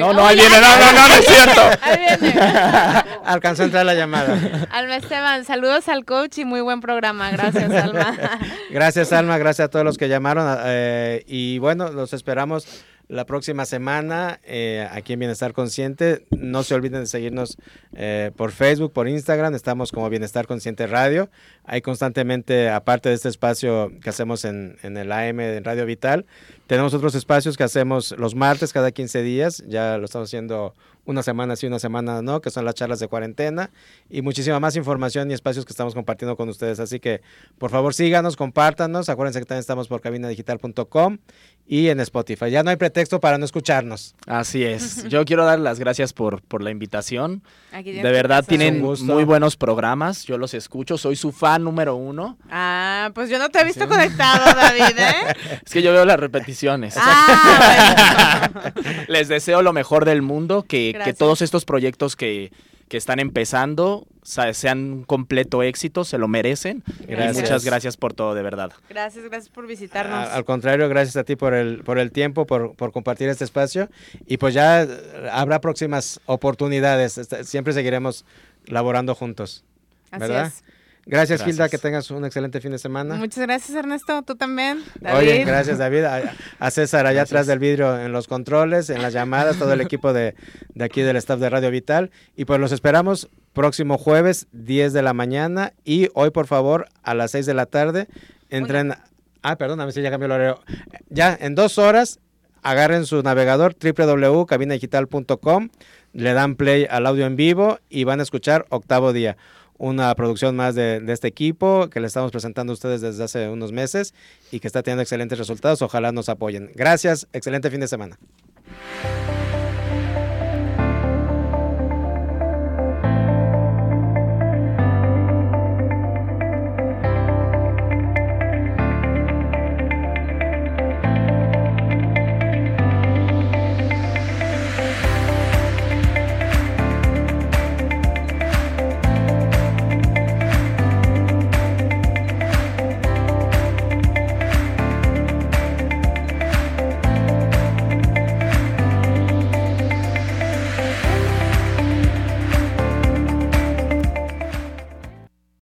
No, no, ahí viene, no, no, no, no es cierto. Ahí viene. Alcanzó a entrar la llamada. Alma Esteban, saludos al coach y muy buen programa. Gracias, Alma. Gracias, Alma. Gracias a todos los que llamaron. eh, y bueno, los esperamos la próxima semana eh, aquí en Bienestar Consciente. No se olviden de seguirnos eh, por Facebook, por Instagram. Estamos como Bienestar Consciente Radio. Hay constantemente, aparte de este espacio que hacemos en, en el AM en Radio Vital, tenemos otros espacios que hacemos los martes cada 15 días. Ya lo estamos haciendo una semana sí, una semana no, que son las charlas de cuarentena y muchísima más información y espacios que estamos compartiendo con ustedes. Así que, por favor, síganos, compártanos. Acuérdense que también estamos por cabinadigital.com y en Spotify. Ya no hay pretexto para no escucharnos. Así es. Yo quiero dar las gracias por, por la invitación. Aquí De verdad tienen muy buenos programas. Yo los escucho. Soy su fan número uno. Ah, pues yo no te he visto conectado, David, ¿eh? Es que yo veo las repeticiones. Ah, bueno. Les deseo lo mejor del mundo, que, que todos estos proyectos que, que están empezando sean un completo éxito, se lo merecen. Y Gracias. muchas gracias por todo, de verdad. Gracias, gracias por visitarnos. Al contrario, gracias a ti por el, por el tiempo, por, por compartir este espacio. Y pues ya eh, habrá próximas oportunidades. Este- Siempre seguiremos laborando juntos. Así ¿verdad? es. Gracias, Gracias. Hilda, que tengas un excelente fin de semana. Muchas gracias, Ernesto. Tú también. David. Oye, gracias David, a, a César allá Gracias. atrás del vidrio en los controles, en las llamadas, todo el equipo de, de aquí del staff de Radio Vital. Y pues los esperamos próximo jueves, 10 de la mañana. Y hoy, por favor, a las 6 de la tarde, entren... Ah, perdóname si ya cambió el horario. Ya, en dos horas, agarren su navegador www.cabinadigital.com, le dan play al audio en vivo y van a escuchar Octavo Día una producción más de, este equipo que le estamos presentando a ustedes desde hace unos meses y que está teniendo excelentes resultados. Ojalá nos apoyen. Gracias, excelente fin de semana.